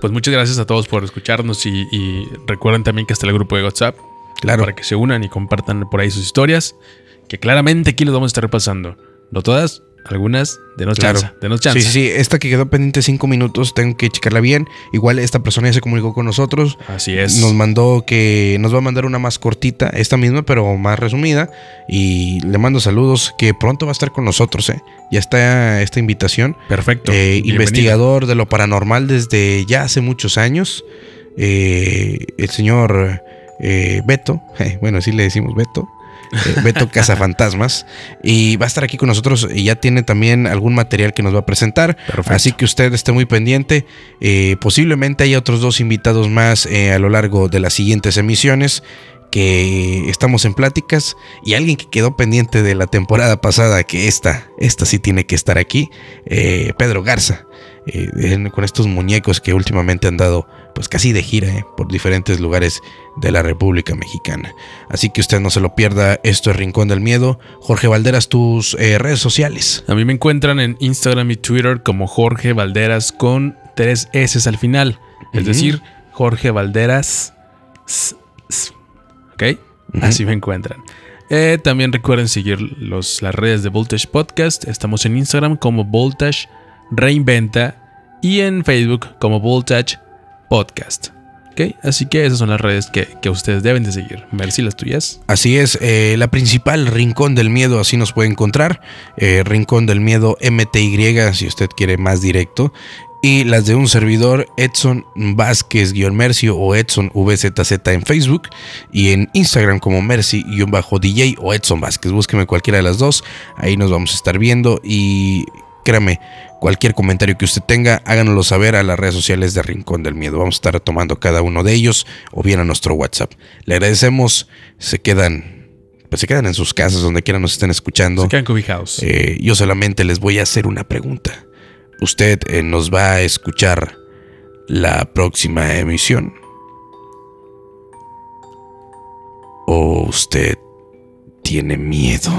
C: Pues muchas gracias a todos por escucharnos y, y recuerden también que está el grupo de WhatsApp
B: Claro.
C: para que se unan y compartan por ahí sus historias, que claramente aquí los vamos a estar repasando. No todas, algunas, denos
B: Claro.
C: chance, denos chance.
B: Sí, sí, sí. Esta que quedó pendiente cinco minutos, tengo que checarla bien. Igual esta persona ya se comunicó con nosotros.
C: Así es.
B: Nos mandó que nos va a mandar una más cortita, esta misma, pero más resumida. Y le mando saludos, que pronto va a estar con nosotros, ¿eh? Ya está esta invitación.
C: Perfecto.
B: Eh, investigador de lo paranormal desde ya hace muchos años. Eh, el señor eh, Beto, bueno, así le decimos Beto. Eh, Beto Cazafantasmas. Y va a estar aquí con nosotros y ya tiene también algún material que nos va a presentar.
C: Perfecto.
B: Así que usted esté muy pendiente. Eh, posiblemente haya otros dos invitados más eh, a lo largo de las siguientes emisiones que estamos en pláticas y alguien que quedó pendiente de la temporada pasada que esta, esta sí tiene que estar aquí, eh, Pedro Garza, eh, con estos muñecos que últimamente han dado pues casi de gira eh, por diferentes lugares de la República Mexicana. Así que usted no se lo pierda, esto es Rincón del Miedo. Jorge Valderas, tus eh, redes sociales.
C: A mí me encuentran en Instagram y Twitter como Jorge Valderas con tres S al final. Es decir, Jorge Valderas. s- s- ¿Ok? Así me encuentran. Eh, también recuerden seguir los, las redes de Voltage Podcast. Estamos en Instagram como Voltage Reinventa y en Facebook como Voltage Podcast. ¿Ok? Así que esas son las redes que, que ustedes deben de seguir. Merci, las tuyas.
B: Así es, eh, la principal Rincón del Miedo, así nos puede encontrar. Eh, Rincón del Miedo MTY, si usted quiere más directo. Y las de un servidor, Edson Vázquez-Mercio o Edson VZZ en Facebook. Y en Instagram como Mercy-DJ o Edson Vázquez. Búsqueme cualquiera de las dos. Ahí nos vamos a estar viendo. Y créame, cualquier comentario que usted tenga, háganoslo saber a las redes sociales de Rincón del Miedo. Vamos a estar tomando cada uno de ellos o bien a nuestro WhatsApp. Le agradecemos, se quedan, pues se quedan en sus casas, donde quiera nos estén escuchando.
C: Se quedan cobijados.
B: Eh, yo solamente les voy a hacer una pregunta. ¿Usted eh, nos va a escuchar la próxima emisión? ¿O usted tiene miedo?